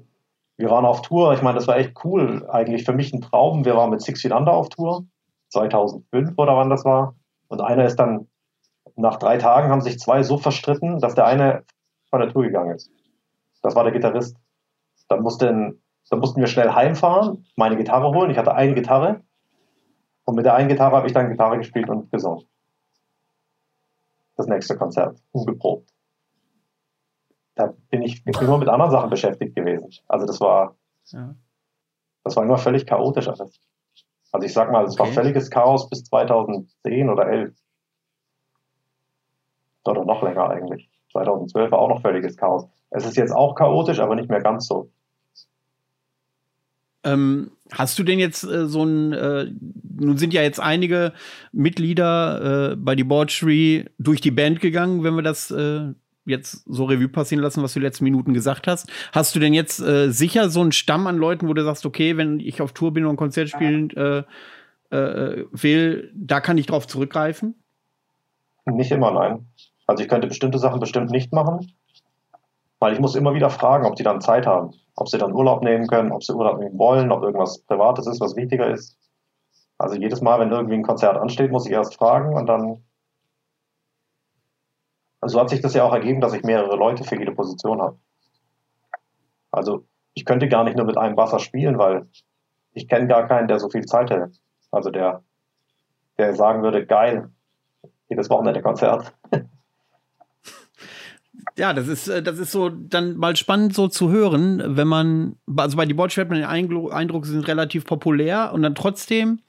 wir waren auf Tour. Ich meine, das war echt cool. Eigentlich für mich ein Traum. Wir waren mit Six Feet Under auf Tour. 2005 oder wann das war. Und einer ist dann, nach drei Tagen haben sich zwei so verstritten, dass der eine von der Tour gegangen ist. Das war der Gitarrist. Dann, musste, dann mussten wir schnell heimfahren, meine Gitarre holen. Ich hatte eine Gitarre. Und mit der einen Gitarre habe ich dann Gitarre gespielt und gesungen. Das nächste Konzert, ungeprobt. Da bin ich immer mit anderen Sachen beschäftigt gewesen. Also das war, ja. das war immer völlig chaotisch alles. Also ich sag mal, es okay. war völliges Chaos bis 2010 oder 11. Oder noch länger eigentlich. 2012 war auch noch völliges Chaos. Es ist jetzt auch chaotisch, aber nicht mehr ganz so. Ähm, hast du denn jetzt äh, so ein, äh, nun sind ja jetzt einige Mitglieder äh, bei Debauchery durch die Band gegangen, wenn wir das äh, jetzt so Revue passieren lassen, was du die letzten Minuten gesagt hast. Hast du denn jetzt äh, sicher so einen Stamm an Leuten, wo du sagst, okay, wenn ich auf Tour bin und ein Konzert spielen äh, will, da kann ich drauf zurückgreifen? Nicht immer, nein. Also ich könnte bestimmte Sachen bestimmt nicht machen, weil ich muss immer wieder fragen, ob die dann Zeit haben ob sie dann Urlaub nehmen können, ob sie Urlaub nehmen wollen, ob irgendwas Privates ist, was wichtiger ist. Also jedes Mal, wenn irgendwie ein Konzert ansteht, muss ich erst fragen und dann. Also hat sich das ja auch ergeben, dass ich mehrere Leute für jede Position habe. Also ich könnte gar nicht nur mit einem Wasser spielen, weil ich kenne gar keinen, der so viel Zeit hätte. Also der, der sagen würde, geil, jedes Wochenende Konzert. ja, das ist, äh, das ist so dann mal spannend so zu hören, wenn man, also bei die Botsch hat man den Eindruck, sie sind relativ populär und dann trotzdem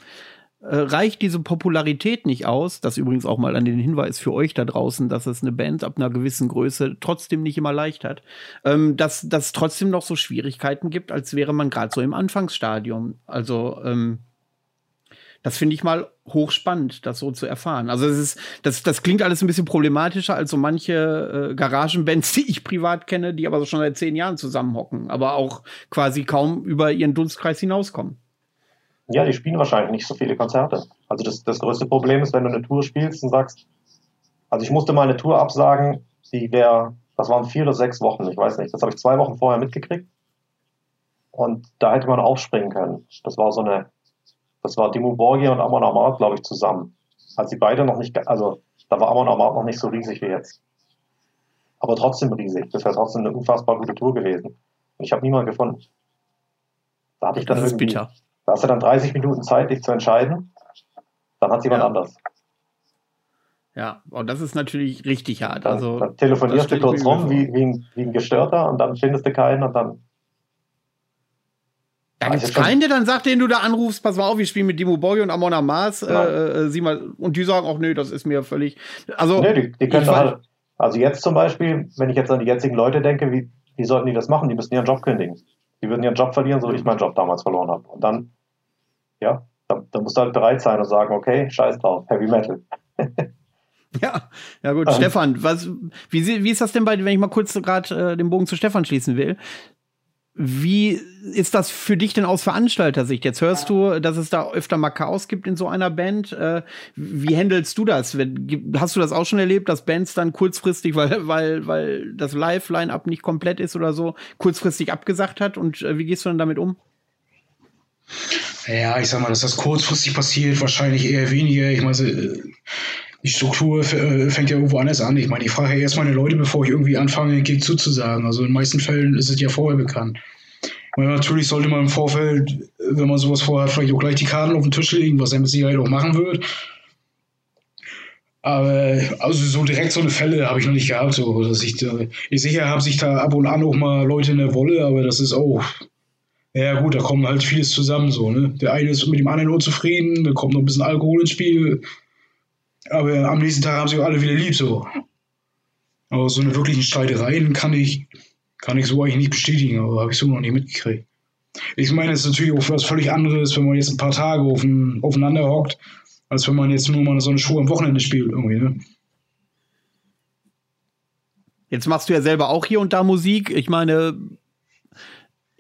äh, reicht diese Popularität nicht aus. Das übrigens auch mal an den Hinweis für euch da draußen, dass es eine Band ab einer gewissen Größe trotzdem nicht immer leicht hat. Ähm, dass, dass es trotzdem noch so Schwierigkeiten gibt, als wäre man gerade so im Anfangsstadium. Also, ähm, das finde ich mal hochspannend, das so zu erfahren. Also es ist, das, das klingt alles ein bisschen problematischer als so manche äh, Garagenbands, die ich privat kenne, die aber so schon seit zehn Jahren zusammenhocken, aber auch quasi kaum über ihren Dunstkreis hinauskommen. Ja, die spielen wahrscheinlich nicht so viele Konzerte. Also das, das größte Problem ist, wenn du eine Tour spielst und sagst, also ich musste mal eine Tour absagen, die wäre, das waren vier oder sechs Wochen, ich weiß nicht, das habe ich zwei Wochen vorher mitgekriegt. Und da hätte man aufspringen können. Das war so eine das war Dimo Borgia und Amon Amarth, glaube ich, zusammen. Als sie beide noch nicht, also da war Amon Amarth noch nicht so riesig wie jetzt. Aber trotzdem riesig. Das wäre trotzdem eine unfassbar gute Tour gewesen. Und ich habe niemanden gefunden. Da hatte ich dann das irgendwie, bitter. Da hast du dann 30 Minuten Zeit, dich zu entscheiden. Dann hat jemand ja. anders. Ja, und das ist natürlich richtig hart. Dann, also, dann telefonierst du kurz rum wie, wie, ein, wie ein Gestörter und dann findest du keinen und dann da gibt es keinen, der dann sagt, den du da anrufst, pass mal auf, ich spiele mit Dimo Borgi und Amona Mars, äh, äh, sieh mal, und die sagen auch, nö, das ist mir völlig. Also, nee, die, die können halt, also jetzt zum Beispiel, wenn ich jetzt an die jetzigen Leute denke, wie, wie sollten die das machen? Die müssen ihren Job kündigen. Die würden ihren Job verlieren, so wie ich meinen Job damals verloren habe. Und dann, ja, da, da musst du halt bereit sein und sagen, okay, scheiß drauf, Heavy Metal. Ja, ja gut. Ähm, Stefan, was, wie, wie ist das denn bei, wenn ich mal kurz gerade äh, den Bogen zu Stefan schließen will? Wie ist das für dich denn aus Veranstalter-Sicht? Jetzt hörst du, dass es da öfter mal Chaos gibt in so einer Band. Äh, wie handelst du das? Hast du das auch schon erlebt, dass Bands dann kurzfristig, weil, weil, weil das Live-Line-Up nicht komplett ist oder so, kurzfristig abgesagt hat? Und äh, wie gehst du dann damit um? Ja, ich sag mal, dass das kurzfristig passiert, wahrscheinlich eher weniger. Ich meine, die Struktur äh, fängt ja irgendwo anders an. Ich meine, ich frage ja erst meine Leute, bevor ich irgendwie anfange, den Gig zuzusagen. Also in den meisten Fällen ist es ja vorher bekannt. Meine, natürlich sollte man im Vorfeld, wenn man sowas vorhat, vielleicht auch gleich die Karten auf den Tisch legen, was er mit Sicherheit auch machen wird. Aber also so direkt so eine Fälle habe ich noch nicht gehabt, so dass ich ich sicher habe sich da ab und an auch mal Leute in der Wolle, aber das ist auch ja gut, da kommt halt vieles zusammen so, ne? Der eine ist mit dem anderen unzufrieden, da kommt noch ein bisschen Alkohol ins Spiel, aber am nächsten Tag haben sie auch alle wieder lieb so. Aber so eine wirklichen Streitereien kann ich, kann ich so eigentlich nicht bestätigen, aber habe ich so noch nicht mitgekriegt. Ich meine, es ist natürlich auch was völlig anderes, wenn man jetzt ein paar Tage auf ein, aufeinander hockt, als wenn man jetzt nur mal so eine Show am Wochenende spielt irgendwie, ne? Jetzt machst du ja selber auch hier und da Musik. Ich meine,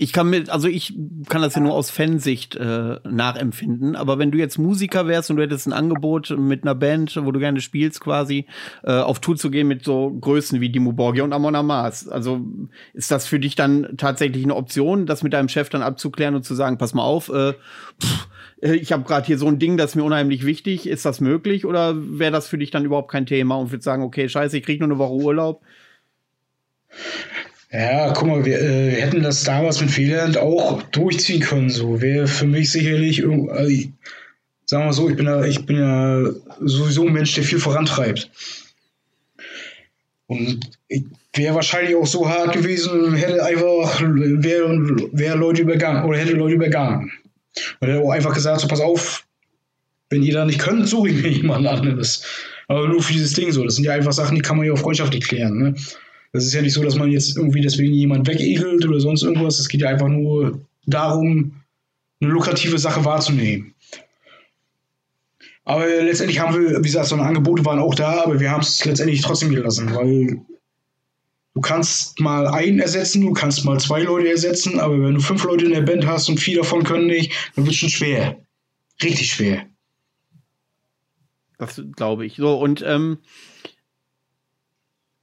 ich kann mit, also ich kann das ja nur aus Fansicht äh, nachempfinden, aber wenn du jetzt Musiker wärst und du hättest ein Angebot mit einer Band, wo du gerne spielst, quasi, äh, auf Tour zu gehen mit so Größen wie Dimo Borgia und Amon Amas, also ist das für dich dann tatsächlich eine Option, das mit deinem Chef dann abzuklären und zu sagen, pass mal auf, äh, pff, ich habe gerade hier so ein Ding, das ist mir unheimlich wichtig, ist das möglich oder wäre das für dich dann überhaupt kein Thema und würde sagen, okay, scheiße, ich krieg nur eine Woche Urlaub? Ja, guck mal, wir, äh, hätten das damals mit Freeland auch durchziehen können. So wäre für mich sicherlich, also, sagen wir so, ich bin ja, ich bin ja sowieso ein Mensch, der viel vorantreibt. Und wäre wahrscheinlich auch so hart gewesen, hätte einfach, wäre wär Leute übergangen oder hätte Leute übergangen. Und hätte auch einfach gesagt, so pass auf, wenn ihr da nicht könnt, suche ich mir jemand anderes. Aber nur für dieses Ding so. Das sind ja einfach Sachen, die kann man ja auch freundschaftlich klären. Ne? Das ist ja nicht so, dass man jetzt irgendwie deswegen jemand wegekelt oder sonst irgendwas. Es geht ja einfach nur darum, eine lukrative Sache wahrzunehmen. Aber letztendlich haben wir, wie gesagt, so eine Angebote waren auch da, aber wir haben es letztendlich trotzdem gelassen, weil du kannst mal einen ersetzen, du kannst mal zwei Leute ersetzen, aber wenn du fünf Leute in der Band hast und vier davon können nicht, dann wird es schon schwer. Richtig schwer. Das glaube ich. So, und ähm,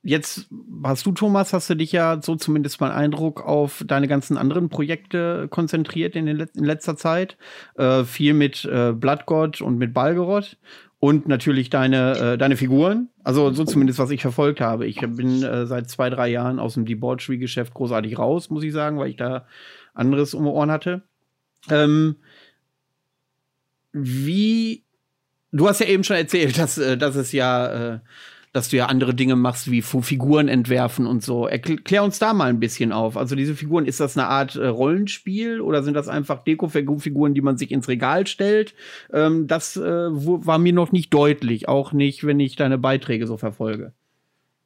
jetzt hast du, Thomas, hast du dich ja so zumindest mal Eindruck auf deine ganzen anderen Projekte konzentriert in, Let in letzter Zeit. Äh, viel mit äh, Bloodgod und mit Balgerot und natürlich deine, äh, deine Figuren. Also so zumindest, was ich verfolgt habe. Ich bin äh, seit zwei, drei Jahren aus dem Debauchery-Geschäft großartig raus, muss ich sagen, weil ich da anderes um Ohren hatte. Ähm, wie, du hast ja eben schon erzählt, dass, äh, dass es ja äh, dass du ja andere Dinge machst, wie Figuren entwerfen und so. Erklär uns da mal ein bisschen auf. Also diese Figuren, ist das eine Art äh, Rollenspiel oder sind das einfach Deko-Figuren, die man sich ins Regal stellt? Ähm, das äh, war mir noch nicht deutlich, auch nicht, wenn ich deine Beiträge so verfolge.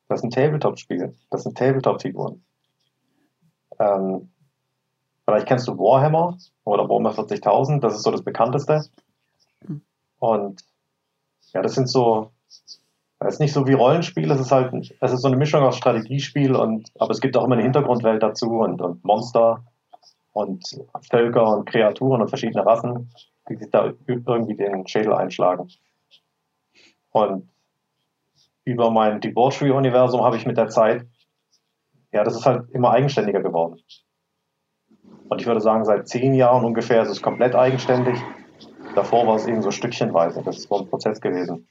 Das sind Tabletop-Spiele. Das sind Tabletop-Figuren. Ähm, vielleicht kennst du Warhammer oder Warhammer 40.000, das ist so das bekannteste. Hm. Und ja, das sind so es ist nicht so wie Rollenspiel, es ist halt, es ist so eine Mischung aus Strategiespiel und, aber es gibt auch immer eine Hintergrundwelt dazu und, und Monster und Völker und Kreaturen und verschiedene Rassen, die sich da irgendwie den Schädel einschlagen. Und über mein Debauchery-Universum habe ich mit der Zeit, ja, das ist halt immer eigenständiger geworden. Und ich würde sagen, seit zehn Jahren ungefähr ist es komplett eigenständig. Davor war es eben so stückchenweise. Das ist so ein Prozess gewesen.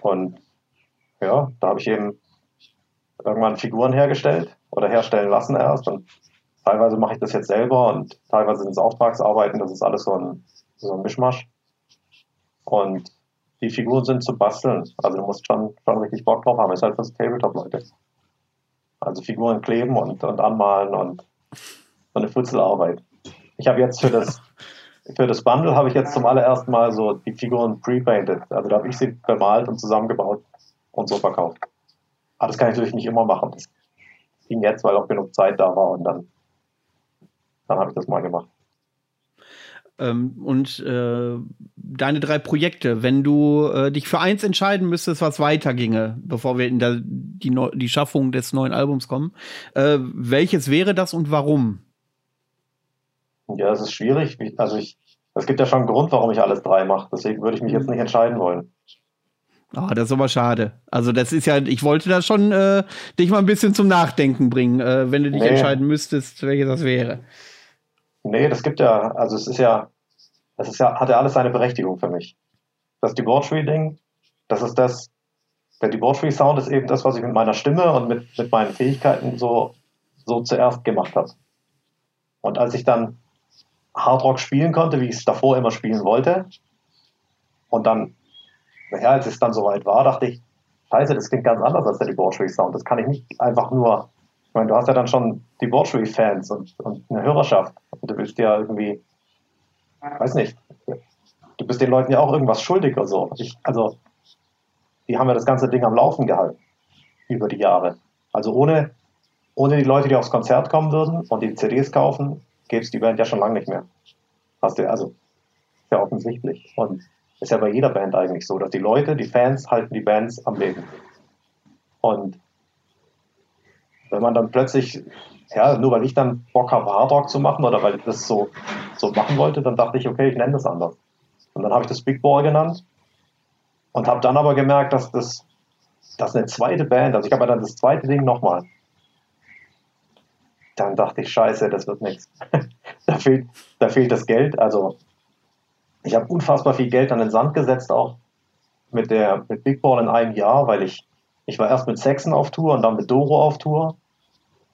Und ja, da habe ich eben irgendwann Figuren hergestellt oder herstellen lassen erst. Und teilweise mache ich das jetzt selber und teilweise sind es Auftragsarbeiten. Das ist alles so ein, so ein Mischmasch. Und die Figuren sind zu basteln. Also du musst schon, schon richtig Bock drauf haben. Ist halt fürs Tabletop, Leute. Also Figuren kleben und, und anmalen und so eine Futzelarbeit. Ich habe jetzt für das für das Bundle habe ich jetzt zum allerersten Mal so die Figuren pre-painted. Also da habe ich sie bemalt und zusammengebaut und so verkauft. Aber das kann ich natürlich nicht immer machen. Das ging jetzt, weil auch genug Zeit da war und dann, dann habe ich das mal gemacht. Ähm, und äh, deine drei Projekte, wenn du äh, dich für eins entscheiden müsstest, was weiterginge, bevor wir in der, die, die Schaffung des neuen Albums kommen, äh, welches wäre das und warum? Ja, es ist schwierig. Also ich, es gibt ja schon einen Grund, warum ich alles drei mache. Deswegen würde ich mich jetzt nicht entscheiden wollen. Ah, oh, das ist aber schade. Also das ist ja, ich wollte da schon äh, dich mal ein bisschen zum Nachdenken bringen, äh, wenn du dich nee. entscheiden müsstest, welches das wäre. Nee, das gibt ja, also es ist ja, es ist ja, hat ja alles seine Berechtigung für mich. Das Debauchery-Ding, das ist das, der Debauchery-Sound ist eben das, was ich mit meiner Stimme und mit, mit meinen Fähigkeiten so, so zuerst gemacht habe. Und als ich dann Hardrock spielen konnte, wie ich es davor immer spielen wollte. Und dann, naja, als es dann soweit war, dachte ich, scheiße, das klingt ganz anders als der Debauchery-Sound. Das kann ich nicht einfach nur, ich meine, du hast ja dann schon Debauchery-Fans und, und eine Hörerschaft. Und du willst ja irgendwie, weiß nicht, du bist den Leuten ja auch irgendwas schuldig oder so. Ich, also, die haben ja das ganze Ding am Laufen gehalten über die Jahre. Also ohne, ohne die Leute, die aufs Konzert kommen würden und die CDs kaufen, gäbe es die Band ja schon lange nicht mehr. Hast du, also, ist ja offensichtlich. Und ist ja bei jeder Band eigentlich so, dass die Leute, die Fans halten die Bands am Leben. Und wenn man dann plötzlich, ja, nur weil ich dann Bock habe, Hardrock zu machen oder weil ich das so, so machen wollte, dann dachte ich, okay, ich nenne das anders. Und dann habe ich das Big Ball genannt und habe dann aber gemerkt, dass das, dass eine zweite Band, also ich habe dann das zweite Ding nochmal. Dann dachte ich, scheiße, das wird nichts. da, fehlt, da fehlt das Geld. Also ich habe unfassbar viel Geld an den Sand gesetzt, auch mit der mit Big Ball in einem Jahr, weil ich, ich war erst mit Saxon auf Tour und dann mit Doro auf Tour.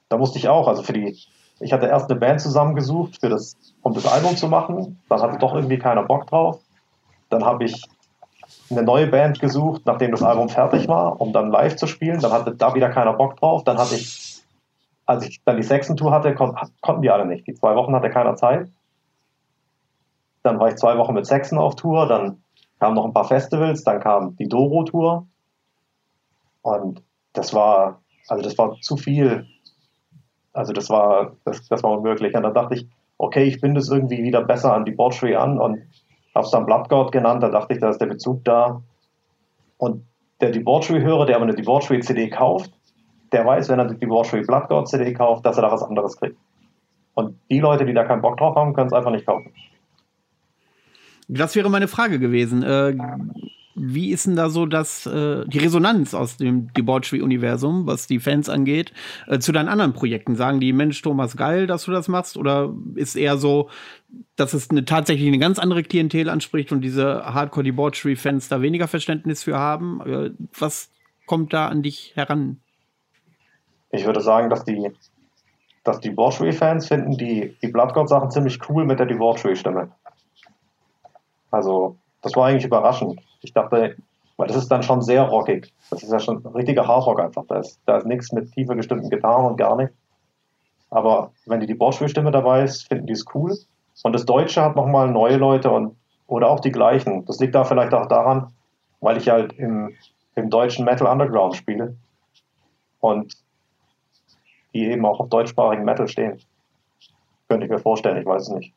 Da musste ich auch, also für die, ich hatte erst eine Band zusammengesucht, für das, um das Album zu machen. Dann hatte doch irgendwie keiner Bock drauf. Dann habe ich eine neue Band gesucht, nachdem das Album fertig war, um dann live zu spielen. Dann hatte da wieder keiner Bock drauf. Dann hatte ich, als ich dann die Saxon-Tour hatte, kon konnten die alle nicht. Die zwei Wochen hatte keiner Zeit. Dann war ich zwei Wochen mit Saxon auf Tour, dann kamen noch ein paar Festivals, dann kam die Doro-Tour. Und das war, also das war zu viel. Also das war, das, das war unmöglich. Und dann dachte ich, okay, ich binde es irgendwie wieder besser an die Debauchery an und habe es dann Blood God genannt. Da dachte ich, da ist der Bezug da. Und der Debauchery-Hörer, der aber eine Debauchery-CD kauft, der weiß, wenn er die Debauchery Blood God CD kauft, dass er da was anderes kriegt. Und die Leute, die da keinen Bock drauf haben, können es einfach nicht kaufen. Das wäre meine Frage gewesen. Äh, wie ist denn da so das, äh, die Resonanz aus dem Debauchery-Universum, was die Fans angeht, äh, zu deinen anderen Projekten? Sagen die, Mensch, Thomas, geil, dass du das machst? Oder ist eher so, dass es eine, tatsächlich eine ganz andere Klientel anspricht und diese Hardcore-Debauchery-Fans da weniger Verständnis für haben? Äh, was kommt da an dich heran? Ich würde sagen, dass die, dass die Debauchery-Fans finden die, die Blood God-Sachen ziemlich cool mit der Debauchery-Stimme. Also, das war eigentlich überraschend. Ich dachte, weil das ist dann schon sehr rockig. Das ist ja schon richtiger Hardrock einfach. Da ist, da ist nichts mit tiefer gestimmten Gitarren und gar nichts. Aber wenn die, Borschwil-Stimme dabei ist, finden die es cool. Und das Deutsche hat nochmal neue Leute und oder auch die gleichen. Das liegt da vielleicht auch daran, weil ich halt im, im deutschen Metal Underground spiele. Und die eben auch auf deutschsprachigen Metal stehen. Könnte ich mir vorstellen, ich weiß es nicht.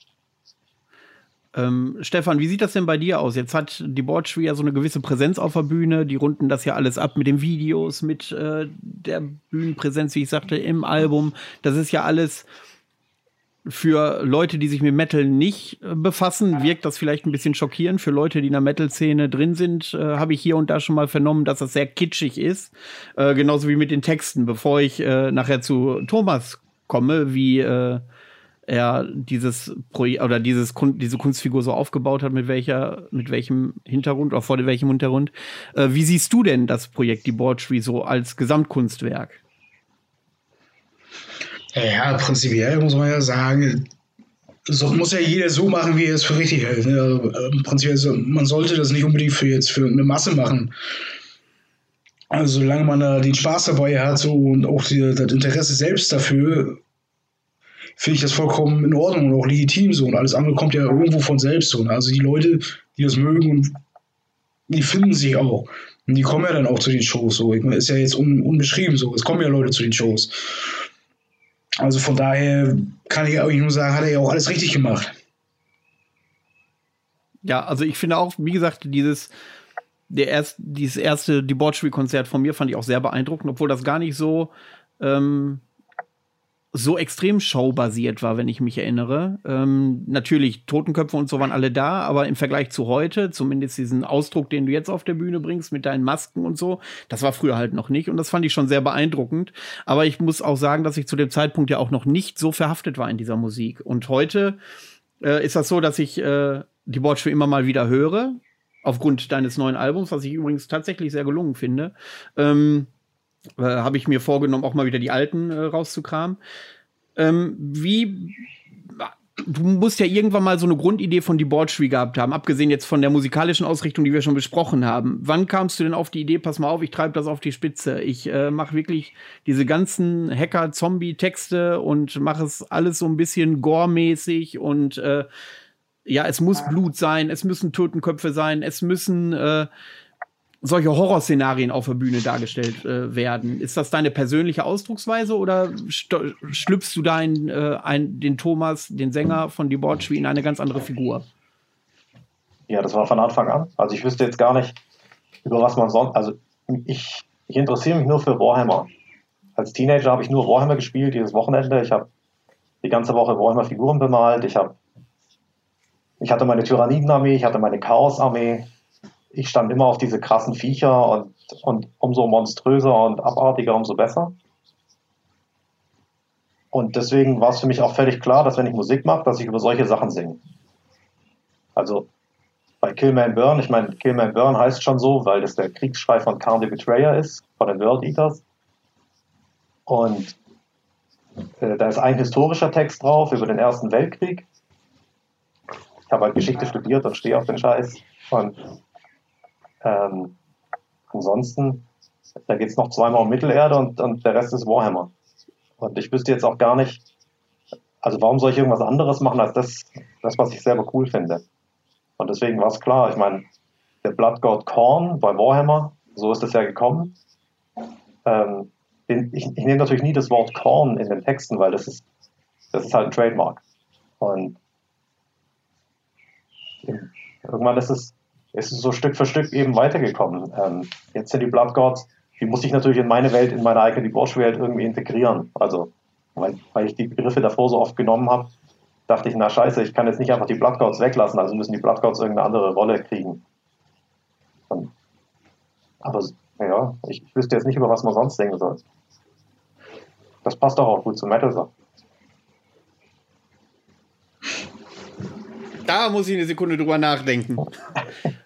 Ähm, Stefan, wie sieht das denn bei dir aus? Jetzt hat die Debauchery ja so eine gewisse Präsenz auf der Bühne. Die runden das ja alles ab mit den Videos, mit äh, der Bühnenpräsenz, wie ich sagte, im Album. Das ist ja alles für Leute, die sich mit Metal nicht äh, befassen, wirkt das vielleicht ein bisschen schockierend. Für Leute, die in der Metal-Szene drin sind, äh, habe ich hier und da schon mal vernommen, dass das sehr kitschig ist. Äh, genauso wie mit den Texten. Bevor ich äh, nachher zu Thomas komme, wie äh, er dieses Projekt oder dieses diese Kunstfigur so aufgebaut hat, mit welcher, mit welchem Hintergrund oder vor welchem Hintergrund. Äh, wie siehst du denn das Projekt Debauchery so als Gesamtkunstwerk? Ja, prinzipiell muss man ja sagen, so muss ja jeder so machen, wie er es für richtig hält. Ne? Also, Im Prinzip, also, man sollte das nicht unbedingt für jetzt für eine Masse machen. Also solange man da den Spaß dabei hat so, und auch die, das Interesse selbst dafür, finde ich das vollkommen in Ordnung und auch legitim so. Und alles andere kommt ja irgendwo von selbst so. Ne? Also die Leute, die das mögen, die finden sich auch. Und die kommen ja dann auch zu den Shows so. Ich ist ja jetzt un, unbeschrieben so. Es kommen ja Leute zu den Shows. Also von daher kann ich eigentlich nur sagen, hat er ja auch alles richtig gemacht. Ja, also ich finde auch, wie gesagt, dieses, der erst, dieses erste Debauchery-Konzert von mir fand ich auch sehr beeindruckend, obwohl das gar nicht so ähm, so extrem showbasiert war, wenn ich mich erinnere. Ähm, natürlich, Totenköpfe und so waren alle da, aber im Vergleich zu heute, zumindest diesen Ausdruck, den du jetzt auf der Bühne bringst mit deinen Masken und so, das war früher halt noch nicht und das fand ich schon sehr beeindruckend. Aber ich muss auch sagen, dass ich zu dem Zeitpunkt ja auch noch nicht so verhaftet war in dieser Musik. Und heute äh, ist das so, dass ich äh, die Bordspiel immer mal wieder höre, aufgrund deines neuen Albums, was ich übrigens tatsächlich sehr gelungen finde. Ähm, äh, habe ich mir vorgenommen, auch mal wieder die alten äh, rauszukramen. Ähm, wie du musst ja irgendwann mal so eine Grundidee von Debauchery gehabt haben, abgesehen jetzt von der musikalischen Ausrichtung, die wir schon besprochen haben. Wann kamst du denn auf die Idee, pass mal auf, ich treibe das auf die Spitze. Ich äh, mache wirklich diese ganzen Hacker-Zombie-Texte und mache es alles so ein bisschen gore-mäßig und äh, ja, es muss Blut sein, es müssen Totenköpfe sein, es müssen äh, solche Horrorszenarien auf der Bühne dargestellt äh, werden. Ist das deine persönliche Ausdrucksweise oder schlüpfst du da äh, ein, den Thomas, den Sänger von Debauchery, in eine ganz andere Figur? Ja, das war von Anfang an. Also ich wüsste jetzt gar nicht, über was man sonst. Also ich, ich interessiere mich nur für Warhammer. als Teenager habe ich nur Warhammer gespielt, jedes Wochenende. Ich habe die ganze Woche Warhammer-Figuren bemalt. Ich, hab, ich hatte meine Tyrannidenarmee, ich hatte meine Chaosarmee. Ich stand immer auf diese krassen Viecher und, und umso monströser und abartiger, umso besser. Und deswegen war es für mich auch völlig klar, dass wenn ich Musik mache, dass ich über solche Sachen singe. Also bei Killman Burn, ich meine, Killman Burn heißt schon so, weil das der Kriegsschrei von Khan the Betrayer ist, von den World Eaters. Und äh, da ist ein historischer Text drauf über den Ersten Weltkrieg. Ich habe halt Geschichte studiert und stehe auf den Scheiß. Und ähm, ansonsten, da geht es noch zweimal um Mittelerde und, und der Rest ist Warhammer. Und ich wüsste jetzt auch gar nicht, also warum soll ich irgendwas anderes machen als das, das was ich selber cool finde. Und deswegen war es klar, ich meine, der Blood God Korn bei Warhammer, so ist es ja gekommen. Ähm, ich, ich nehme natürlich nie das Wort Korn in den Texten, weil das ist, das ist halt ein Trademark. Und irgendwann ist es, ist so Stück für Stück eben weitergekommen. Ähm, jetzt sind die Blood Gods, die muss ich natürlich in meine Welt, in meine eigene Debauchery-Welt irgendwie integrieren. Also, weil, weil ich die Begriffe davor so oft genommen habe, dachte ich, na scheiße, ich kann jetzt nicht einfach die Blood Gods weglassen, also müssen die Blood Gods irgendeine andere Rolle kriegen. Und, aber ja, ich, wüsste jetzt nicht, über was man sonst denken soll. Das passt doch auch gut zu Metal so. Da muss ich eine Sekunde drüber nachdenken.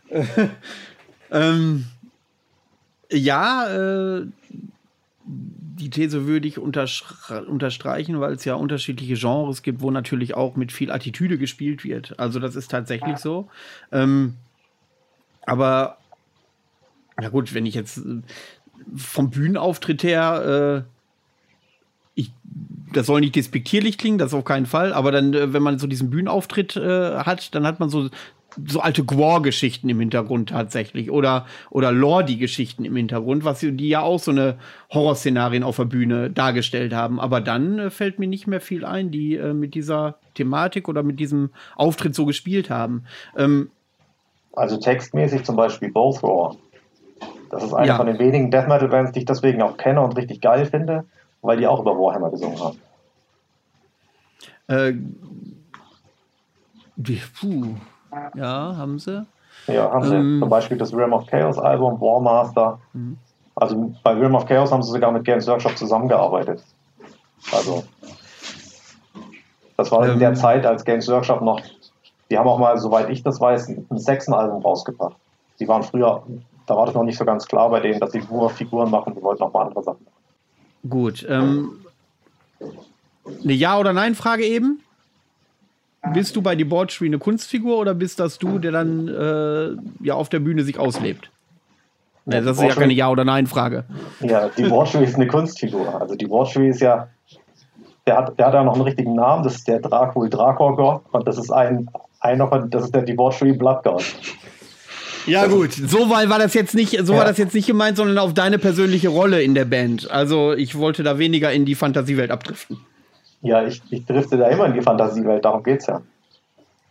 ähm, ja, äh, die These würde ich unterstreichen, weil es ja unterschiedliche Genres gibt, wo natürlich auch mit viel Attitüde gespielt wird. Also das ist tatsächlich so. Ähm, aber na gut, wenn ich jetzt äh, vom Bühnenauftritt her, äh, ich, das soll nicht despektierlich klingen, das auf keinen Fall, aber dann, äh, wenn man so diesen Bühnenauftritt äh, hat, dann hat man so so alte Gwar-Geschichten im Hintergrund tatsächlich oder oder Lordi-Geschichten im Hintergrund, was die ja auch so eine Horrorszenarien auf der Bühne dargestellt haben. Aber dann äh, fällt mir nicht mehr viel ein, die äh, mit dieser Thematik oder mit diesem Auftritt so gespielt haben. Ähm, also textmäßig zum Beispiel Both War. Das ist eine ja. von den wenigen Death Metal Bands, die ich deswegen auch kenne und richtig geil finde, weil die auch über Warhammer gesungen haben. Äh, die, puh. Ja, haben sie. Ja, haben ähm, sie. Zum Beispiel das Realm of Chaos Album, Warmaster. Mhm. Also bei Realm of Chaos haben sie sogar mit Games Workshop zusammengearbeitet. Also, das war ähm, in der ähm. Zeit, als Games Workshop noch, die haben auch mal, soweit ich das weiß, ein Sechsen-Album rausgebracht. Die waren früher da war das noch nicht so ganz klar bei denen, dass sie nur Figuren machen, die wollten auch mal andere Sachen. Gut. Ähm, eine Ja- oder Nein-Frage eben? Bist du bei Debauchery eine Kunstfigur oder bist das du, der dann äh, ja auf der Bühne sich auslebt? Ja, das ist ja keine Ja- oder Nein-Frage. Ja, Debauchery ist eine Kunstfigur. Also Debauchery ist ja, der hat, der hat ja noch einen richtigen Namen, das ist der Dracul Dracor und das ist ein, einer von, das ist der Debauchery Blood God. Ja gut, so war, war das jetzt nicht, so ja. war das jetzt nicht gemeint, sondern auf deine persönliche Rolle in der Band. Also ich wollte da weniger in die Fantasiewelt abdriften. Ja, ich, ich drifte da immer in die Fantasiewelt, darum geht's ja.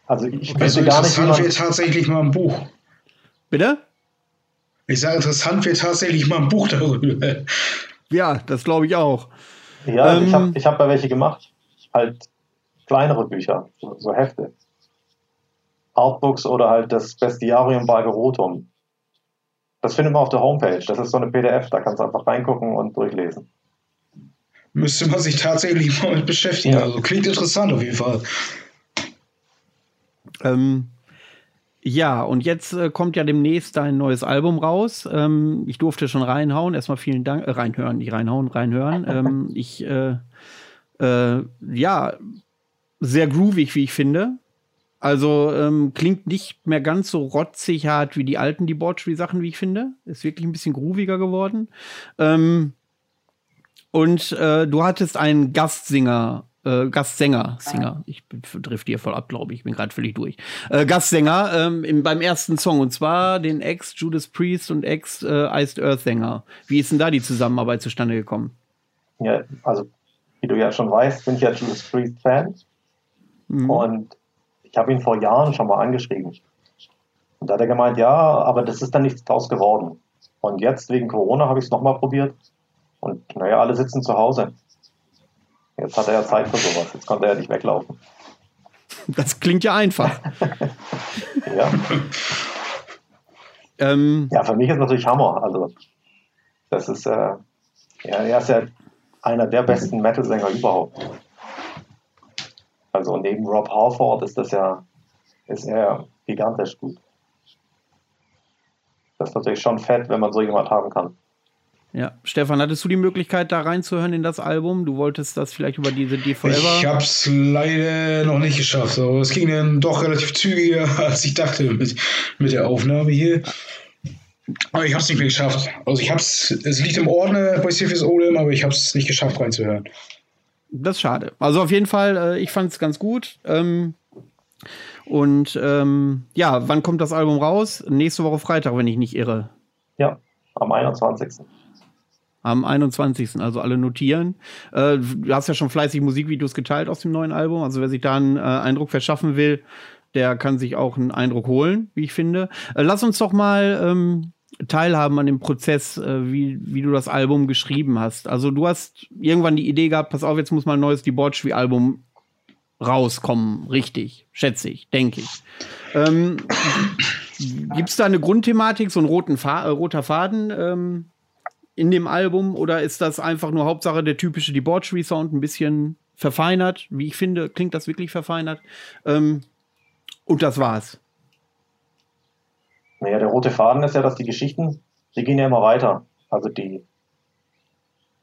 Also ich okay, so gar nicht. Interessant wird tatsächlich mal ein Buch. Bitte? Ich sage, interessant wird tatsächlich mal ein Buch darüber. Ja, das glaube ich auch. Ja, ähm, ich habe ich hab da welche gemacht. Halt kleinere Bücher, so, so Hefte. Artbooks oder halt das Bestiarium Bargerotum. Das findet man auf der Homepage. Das ist so eine PDF, da kannst du einfach reingucken und durchlesen. Müsste man sich tatsächlich mal mit beschäftigen. Ja. Also klingt interessant auf jeden Fall. Ähm, ja, und jetzt äh, kommt ja demnächst dein neues Album raus. Ähm, ich durfte schon reinhauen. Erstmal vielen Dank. Äh, reinhören, nicht reinhauen, reinhören. ähm, ich, äh, äh, ja, sehr groovig, wie ich finde. Also ähm, klingt nicht mehr ganz so rotzig hart wie die alten Debauchery-Sachen, wie ich finde. Ist wirklich ein bisschen grooviger geworden. Ähm, und äh, du hattest einen Gastsinger, äh, Gastsänger, Singer, ich drift dir voll ab, glaube ich, bin gerade völlig durch. Äh, Gastsänger ähm, im, beim ersten Song und zwar den Ex Judas Priest und Ex äh, Iced Earth Sänger. Wie ist denn da die Zusammenarbeit zustande gekommen? Ja, also wie du ja schon weißt, bin ich ja Judas Priest Fan. Mhm. Und ich habe ihn vor Jahren schon mal angeschrieben. Und da hat er gemeint, ja, aber das ist dann nichts draus geworden. Und jetzt wegen Corona habe ich es nochmal probiert. Und naja, alle sitzen zu Hause. Jetzt hat er ja Zeit für sowas. Jetzt konnte er nicht weglaufen. Das klingt ja einfach. ja. Ähm, ja, für mich ist natürlich Hammer. Also, das ist, äh, ja, er ist ja einer der besten Metal-Sänger überhaupt. Also neben Rob Halford ist das ja, ist er gigantisch gut. Das ist natürlich schon fett, wenn man so jemand haben kann. Ja, Stefan, hattest du die Möglichkeit, da reinzuhören in das Album? Du wolltest das vielleicht über diese D Forever? Ich hab's leider noch nicht geschafft. Aber es ging dann doch relativ zügiger, als ich dachte mit, mit der Aufnahme hier. Aber ich hab's nicht mehr geschafft. Also ich hab's, es liegt im Ordner bei Cephas Olem, aber ich hab's nicht geschafft reinzuhören. Das ist schade. Also auf jeden Fall, äh, ich fand es ganz gut. Ähm, und ähm, ja, wann kommt das Album raus? Nächste Woche Freitag, wenn ich nicht irre. Ja, am 21. Am 21. Also alle notieren. Äh, du hast ja schon fleißig Musikvideos geteilt aus dem neuen Album. Also wer sich da einen äh, Eindruck verschaffen will, der kann sich auch einen Eindruck holen, wie ich finde. Äh, lass uns doch mal ähm, teilhaben an dem Prozess, äh, wie, wie du das Album geschrieben hast. Also du hast irgendwann die Idee gehabt, pass auf, jetzt muss mal ein neues Debauchery-Album rauskommen, richtig, schätze ich, denke ich. Ähm, Gibt es da eine Grundthematik, so ein roten Fa äh, roter Faden ähm, in dem Album oder ist das einfach nur Hauptsache der typische Debauchery-Sound, ein bisschen verfeinert? Wie ich finde, klingt das wirklich verfeinert. Ähm, und das war's. Naja, der rote Faden ist ja, dass die Geschichten, die gehen ja immer weiter. Also die,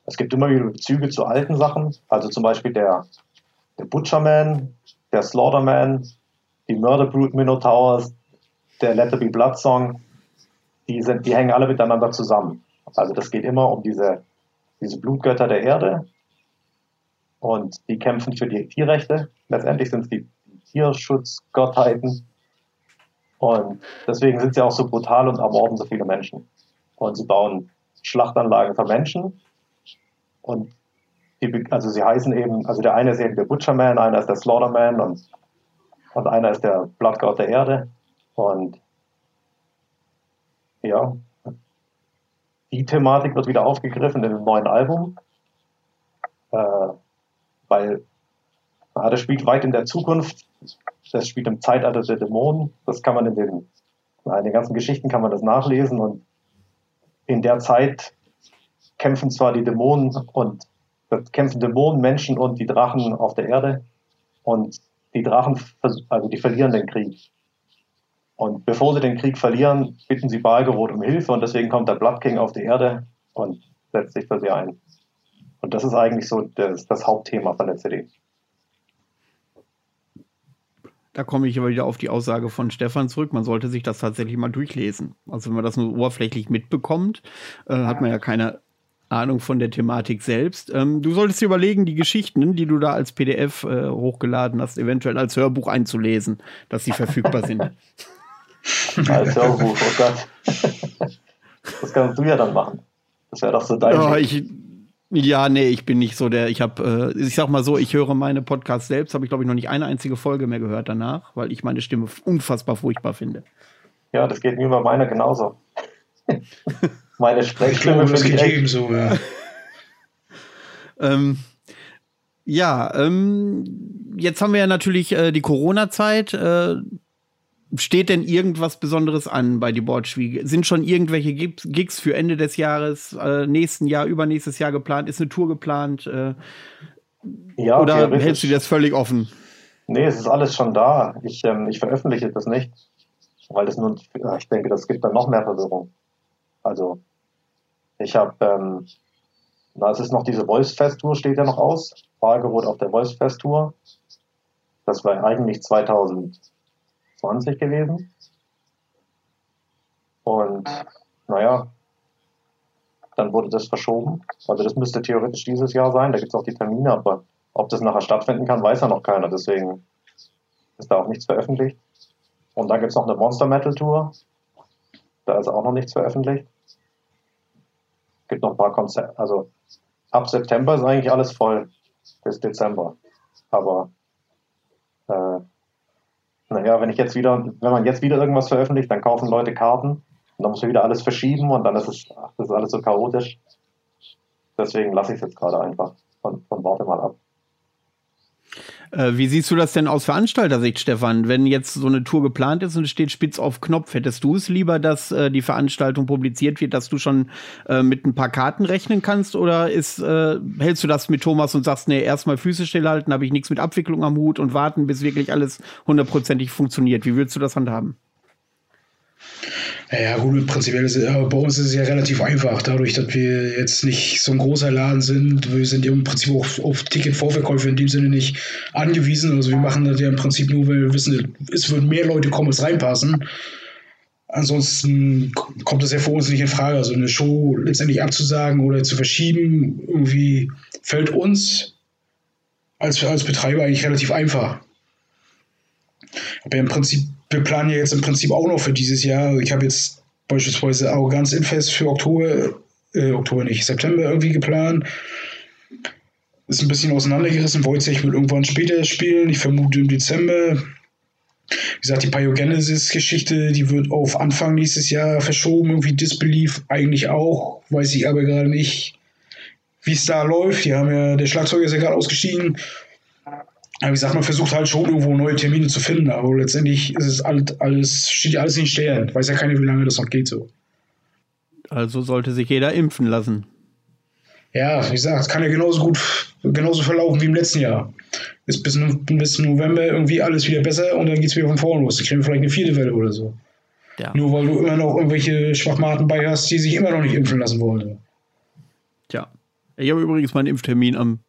es gibt immer wieder Bezüge zu alten Sachen. Also zum Beispiel der, der Butcherman, der Slaughterman, die Murder Brute Minotaurs, der Let There Be Blood Song, die, sind, die hängen alle miteinander zusammen. Also das geht immer um diese, diese Blutgötter der Erde und die kämpfen für die Tierrechte. Letztendlich sind es die Tierschutzgottheiten und deswegen sind sie auch so brutal und ermorden so viele Menschen. Und sie bauen Schlachtanlagen für Menschen und die, also sie heißen eben, also der eine ist eben der Butcherman, einer ist der Slaughterman und, und einer ist der Bloodgott der Erde. Und ja, die Thematik wird wieder aufgegriffen in dem neuen Album, äh, weil ja, das spielt weit in der Zukunft, das spielt im Zeitalter der Dämonen, das kann man in den, in den ganzen Geschichten kann man das nachlesen und in der Zeit kämpfen zwar die Dämonen und kämpfen Dämonen, Menschen und die Drachen auf der Erde. Und die Drachen, also die verlieren den Krieg. Und bevor sie den Krieg verlieren, bitten sie Balgerot um Hilfe und deswegen kommt der Blood King auf die Erde und setzt sich für sie ein. Und das ist eigentlich so das, das Hauptthema von der CD. Da komme ich aber wieder auf die Aussage von Stefan zurück. Man sollte sich das tatsächlich mal durchlesen. Also wenn man das nur oberflächlich mitbekommt, äh, hat man ja keine Ahnung von der Thematik selbst. Ähm, du solltest dir überlegen, die Geschichten, die du da als PDF äh, hochgeladen hast, eventuell als Hörbuch einzulesen, dass sie verfügbar sind. als Hörbuch, oh Gott. Das kannst du ja dann machen. Das wäre doch so dein. Ja, ich, ja, nee, ich bin nicht so der. Ich habe, äh, ich sag mal so, ich höre meine Podcasts selbst, habe ich glaube ich noch nicht eine einzige Folge mehr gehört danach, weil ich meine Stimme unfassbar furchtbar finde. Ja, das geht mir bei meiner genauso. Meine Sprechstimme ich echt. So, ja. ähm, ja, ähm, jetzt haben wir ja natürlich äh, die Corona-Zeit. Äh, steht denn irgendwas Besonderes an bei die Bordschwiege? Sind schon irgendwelche Gigs für Ende des Jahres, äh, nächsten Jahr, übernächstes Jahr geplant? Ist eine Tour geplant? Äh, ja, oder hältst du das völlig offen? Nee, es ist alles schon da. Ich, ähm, ich veröffentliche das nicht, weil das nur, ich denke, das gibt dann noch mehr Verwirrung. Also ich habe, ähm, na, es ist noch diese Voice Fest Tour, steht ja noch aus. Fahrgebot auf der Voice Fest Tour. Das war eigentlich 2020 gewesen. Und naja, dann wurde das verschoben. Also das müsste theoretisch dieses Jahr sein. Da gibt es auch die Termine, aber ob das nachher stattfinden kann, weiß ja noch keiner. Deswegen ist da auch nichts veröffentlicht. Und dann gibt es noch eine Monster Metal Tour. Da ist auch noch nichts veröffentlicht gibt noch ein paar Konzerte. Also ab September ist eigentlich alles voll bis Dezember. Aber äh, naja, wenn ich jetzt wieder, wenn man jetzt wieder irgendwas veröffentlicht, dann kaufen Leute Karten und dann muss man wieder alles verschieben und dann ist es, ach, das ist alles so chaotisch. deswegen lasse ich es jetzt gerade einfach von, von Warte mal ab. Äh, wie siehst du das denn aus Veranstaltersicht, Stefan? Wenn jetzt so eine Tour geplant ist und es steht spitz auf Knopf, hättest du es lieber, dass äh, die Veranstaltung publiziert wird, dass du schon äh, mit ein paar Karten rechnen kannst? Oder ist, äh, hältst du das mit Thomas und sagst, nee, erstmal Füße stillhalten, habe ich nichts mit Abwicklung am Hut und warten, bis wirklich alles hundertprozentig funktioniert? Wie würdest du das handhaben? Naja, gut, prinzipiell ist äh, bei uns ist es ja relativ einfach, dadurch, dass wir jetzt nicht so ein großer Laden sind. Wir sind ja im Prinzip auch auf Ticketvorverkäufe in dem Sinne nicht angewiesen. Also wir machen das ja im Prinzip nur, weil wir wissen, es würden mehr Leute kommen, als reinpassen. Ansonsten kommt das ja für uns nicht in Frage. Also eine Show letztendlich abzusagen oder zu verschieben, irgendwie fällt uns als, als Betreiber eigentlich relativ einfach. Aber im Prinzip wir planen ja jetzt im Prinzip auch noch für dieses Jahr. Ich habe jetzt beispielsweise Arroganz Infest für Oktober, äh, Oktober nicht, September irgendwie geplant. Ist ein bisschen auseinandergerissen. Wojciech wird irgendwann später spielen. Ich vermute im Dezember. Wie gesagt, die Pyogenesis-Geschichte, die wird auf Anfang nächstes Jahr verschoben. Irgendwie Disbelief eigentlich auch. Weiß ich aber gerade nicht, wie es da läuft. Die haben ja, der Schlagzeuger ist ja gerade ausgestiegen. Aber wie gesagt, man versucht halt schon irgendwo neue Termine zu finden, aber letztendlich ist es alles, alles steht ja alles in Sternen. Weiß ja keiner, wie lange das noch geht so. Also sollte sich jeder impfen lassen. Ja, wie gesagt, es kann ja genauso gut, genauso verlaufen wie im letzten Jahr. Ist bis, bis November irgendwie alles wieder besser und dann geht es wieder von vorne los. Die kriegen vielleicht eine vierte Welle oder so. Ja. Nur weil du immer noch irgendwelche Schwachmaten bei hast, die sich immer noch nicht impfen lassen wollen. Tja. Ich habe übrigens meinen Impftermin am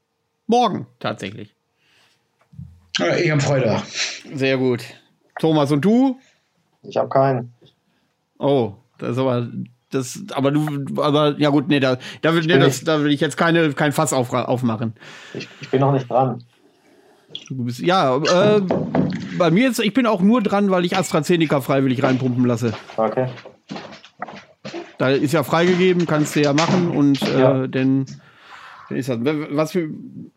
Morgen tatsächlich. Ich am Freitag. Sehr gut. Thomas, und du? Ich habe keinen. Oh, das ist aber. Das, aber du, aber ja gut, nee, da, da, will, nee, das, da will ich jetzt keine, kein Fass auf, aufmachen. Ich, ich bin noch nicht dran. Du bist, ja, äh, bei mir jetzt, ich bin auch nur dran, weil ich AstraZeneca freiwillig reinpumpen lasse. Okay. Da ist ja freigegeben, kannst du ja machen und äh, ja. denn ist das, was für.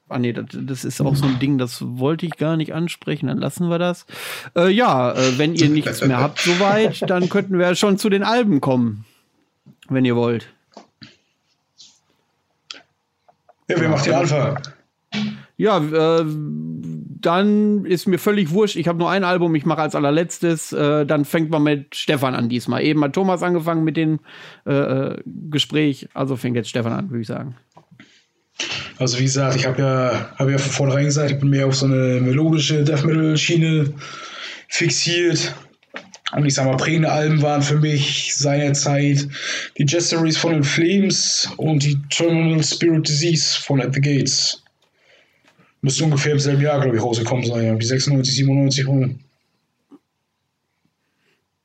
Ah, nee, das, das, ist auch so ein Ding, das wollte ich gar nicht ansprechen, dann lassen wir das. Äh, ja, äh, wenn ihr nichts mehr habt soweit, dann könnten wir schon zu den Alben kommen. Wenn ihr wollt. Ja, wer macht den Anfang? Ja, äh, dann ist mir völlig wurscht. Ich habe nur ein Album, ich mache als allerletztes. Äh, dann fängt man mit Stefan an diesmal. Eben hat Thomas angefangen mit dem äh, äh Gespräch, also fängt jetzt Stefan an, würde ich sagen. Also wie gesagt, ich habe ja, hab ja von vornherein gesagt, ich bin mehr auf so eine melodische Death Metal Schiene fixiert. Und ich sag mal, prägende Alben waren für mich seinerzeit die Jesteries von den Flames und die Terminal Spirit Disease von At the Gates. Müsste ungefähr im selben Jahr, glaube ich, rausgekommen sein, ja. Die 96, 97 rum.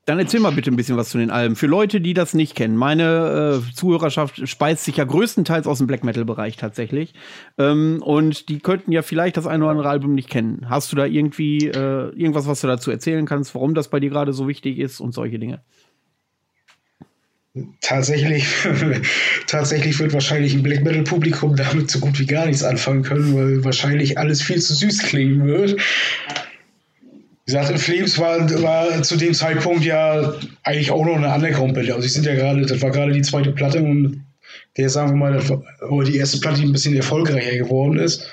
Dann erzähl mal bitte ein bisschen was zu den Alben. Für Leute, die das nicht kennen, meine äh, Zuhörerschaft speist sich ja größtenteils aus dem Black Metal-Bereich tatsächlich. Ähm, und die könnten ja vielleicht das eine oder andere Album nicht kennen. Hast du da irgendwie äh, irgendwas, was du dazu erzählen kannst, warum das bei dir gerade so wichtig ist und solche Dinge? Tatsächlich, tatsächlich wird wahrscheinlich ein Black Metal Publikum damit so gut wie gar nichts anfangen können, weil wahrscheinlich alles viel zu süß klingen wird. Wie gesagt, in Flames war, war zu dem Zeitpunkt ja eigentlich auch noch eine Underground-Band. Also, sie sind ja gerade, das war gerade die zweite Platte und der, sagen wir mal, das war, die erste Platte, die ein bisschen erfolgreicher geworden ist.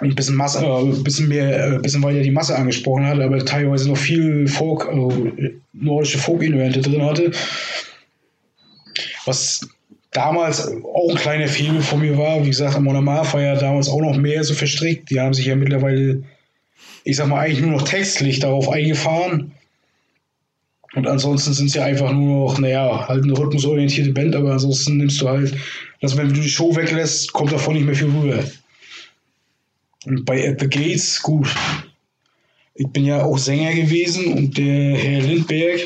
Und ein bisschen, Masse, äh, bisschen mehr, äh, bisschen weiter die Masse angesprochen hat, aber teilweise noch viel Folk, äh, nordische Folk-Elemente drin hatte. Was damals auch ein kleiner Fehler von mir war. Wie gesagt, Amon Amar war ja damals auch noch mehr so verstrickt. Die haben sich ja mittlerweile ich sag mal, eigentlich nur noch textlich darauf eingefahren. Und ansonsten sind ja einfach nur noch, naja, halt eine rhythmusorientierte Band, aber ansonsten nimmst du halt, dass wenn du die Show weglässt, kommt davon nicht mehr viel rüber. Und bei At the Gates, gut, ich bin ja auch Sänger gewesen und der Herr Lindberg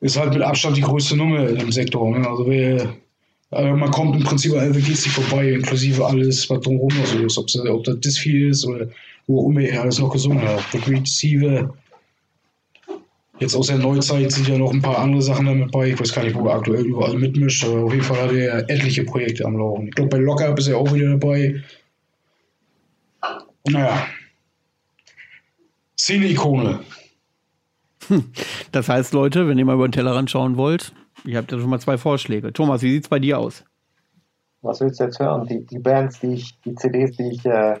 ist halt mit Abstand die größte Nummer im Sektor. Ne? Also wer also man kommt im Prinzip an nicht vorbei, inklusive alles, was drumherum so ist. Ob, ob das das viel ist oder wo immer er alles noch gesungen hat. Deceiver. Jetzt aus der Neuzeit sind ja noch ein paar andere Sachen damit bei. Ich weiß gar nicht, wo er aktuell überall mitmischt, aber auf jeden Fall hat er etliche Projekte am Laufen. Ich glaube, bei Lockup ist er auch wieder dabei. Naja. Szene-Ikone. Das heißt, Leute, wenn ihr mal über den Tellerrand schauen wollt, ihr habt ja schon mal zwei Vorschläge. Thomas, wie sieht es bei dir aus? Was willst du jetzt hören? Die, die Bands, die ich, die CDs, die ich. Äh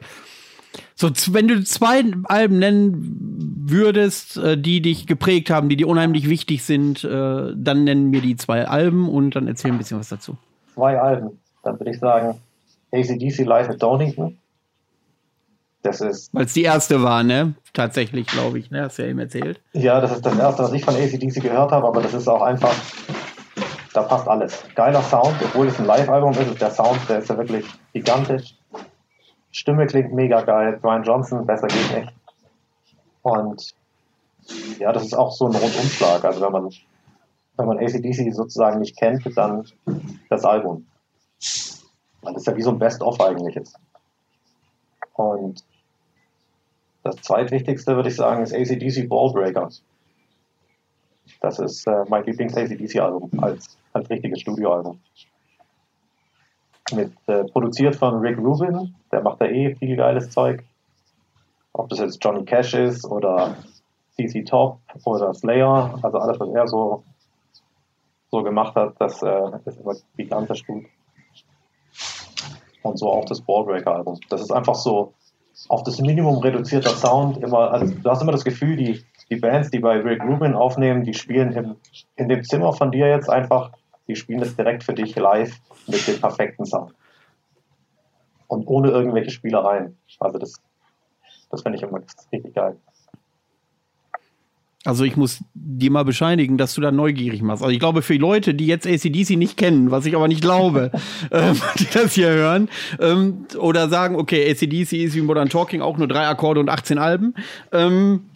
so, wenn du zwei Alben nennen würdest, äh, die dich geprägt haben, die dir unheimlich wichtig sind, äh, dann nennen mir die zwei Alben und dann erzähl ein bisschen was dazu. Zwei Alben. Dann würde ich sagen ACDC Live at Donington. Das ist. Weil es die erste war, ne? Tatsächlich, glaube ich, ne? Hast du ja eben erzählt. Ja, das ist das erste, was ich von ACDC gehört habe, aber das ist auch einfach. Da passt alles. Geiler Sound, obwohl es ein Live-Album ist, der Sound, der ist ja wirklich gigantisch. Stimme klingt mega geil. Brian Johnson, besser geht nicht. Und ja, das ist auch so ein Rundumschlag. Also wenn man, wenn man ACDC sozusagen nicht kennt, dann das Album. Das ja wie so ein Best-of eigentlich ist. Und das zweitwichtigste, würde ich sagen, ist ACDC Ballbreaker. Das ist äh, mein Lieblings-ACDC-Album als, als richtiges Studioalbum. Mit, äh, produziert von Rick Rubin, der macht da eh viel geiles Zeug. Ob das jetzt Johnny Cash ist oder CC Top oder Slayer, also alles, was er so, so gemacht hat, das äh, ist immer gigantisch gut. Und so auch das Ballbreaker-Album. Das ist einfach so auf das Minimum reduzierter Sound immer, also du hast immer das Gefühl, die, die Bands, die bei Rick Rubin aufnehmen, die spielen im, in dem Zimmer von dir jetzt einfach, die spielen das direkt für dich live mit dem perfekten Sound. Und ohne irgendwelche Spielereien. Also das, das finde ich immer richtig geil. Also ich muss dir mal bescheinigen, dass du da neugierig machst. Also ich glaube, für Leute, die jetzt ACDC nicht kennen, was ich aber nicht glaube, ähm, die das hier hören, ähm, oder sagen, okay, ACDC ist wie Modern Talking auch nur drei Akkorde und 18 Alben, ähm,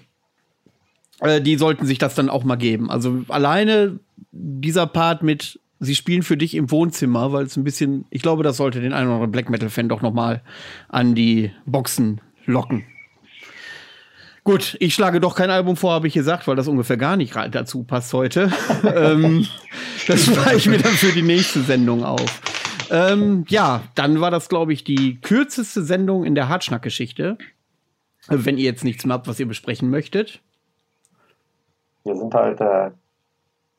äh, die sollten sich das dann auch mal geben. Also alleine dieser Part mit Sie spielen für dich im Wohnzimmer, weil es ein bisschen, ich glaube, das sollte den einen oder anderen Black Metal-Fan doch noch mal an die Boxen locken. Gut, ich schlage doch kein Album vor, habe ich gesagt, weil das ungefähr gar nicht dazu passt heute. ähm, das spare ich mir dann für die nächste Sendung auf. Ähm, ja, dann war das, glaube ich, die kürzeste Sendung in der Hartschnack-Geschichte. Wenn ihr jetzt nichts mehr habt, was ihr besprechen möchtet. Wir sind halt äh,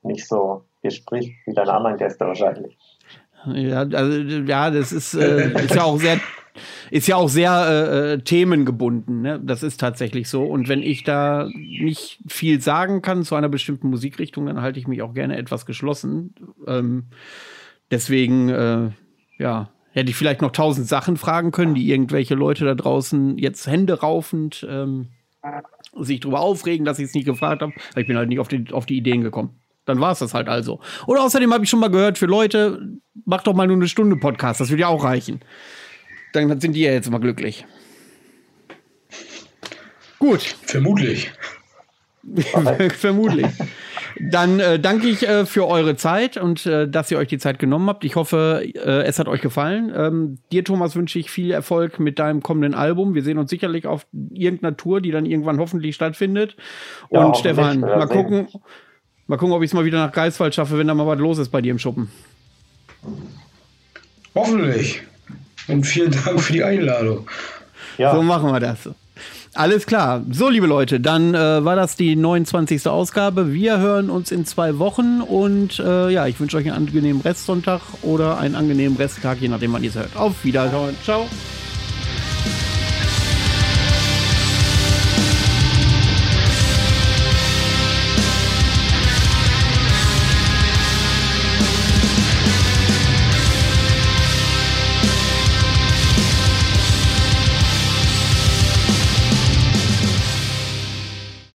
nicht so gesprächig wie deine anderen Gäste wahrscheinlich. Ja, also, ja, das ist, äh, ist ja auch sehr ist ja auch sehr äh, äh, themengebunden. Ne? Das ist tatsächlich so. Und wenn ich da nicht viel sagen kann zu einer bestimmten Musikrichtung, dann halte ich mich auch gerne etwas geschlossen. Ähm, deswegen, äh, ja, hätte ich vielleicht noch tausend Sachen fragen können, die irgendwelche Leute da draußen jetzt Hände raufend ähm, sich darüber aufregen, dass ich es nicht gefragt habe. Ich bin halt nicht auf die, auf die Ideen gekommen. Dann war es das halt also. Oder außerdem habe ich schon mal gehört, für Leute, mach doch mal nur eine Stunde Podcast, das würde ja auch reichen dann sind die ja jetzt mal glücklich. Gut. Vermutlich. Vermutlich. Dann äh, danke ich äh, für eure Zeit und äh, dass ihr euch die Zeit genommen habt. Ich hoffe, äh, es hat euch gefallen. Ähm, dir, Thomas, wünsche ich viel Erfolg mit deinem kommenden Album. Wir sehen uns sicherlich auf irgendeiner Tour, die dann irgendwann hoffentlich stattfindet. Ja, und Stefan, mal gucken, mal gucken, ob ich es mal wieder nach Greifswald schaffe, wenn da mal was los ist bei dir im Schuppen. Hoffentlich. Und vielen Dank für die Einladung. Ja. So machen wir das. Alles klar. So, liebe Leute, dann äh, war das die 29. Ausgabe. Wir hören uns in zwei Wochen und äh, ja, ich wünsche euch einen angenehmen Restsonntag oder einen angenehmen Resttag, je nachdem, wann ihr es hört. Auf Wiedersehen. Ciao.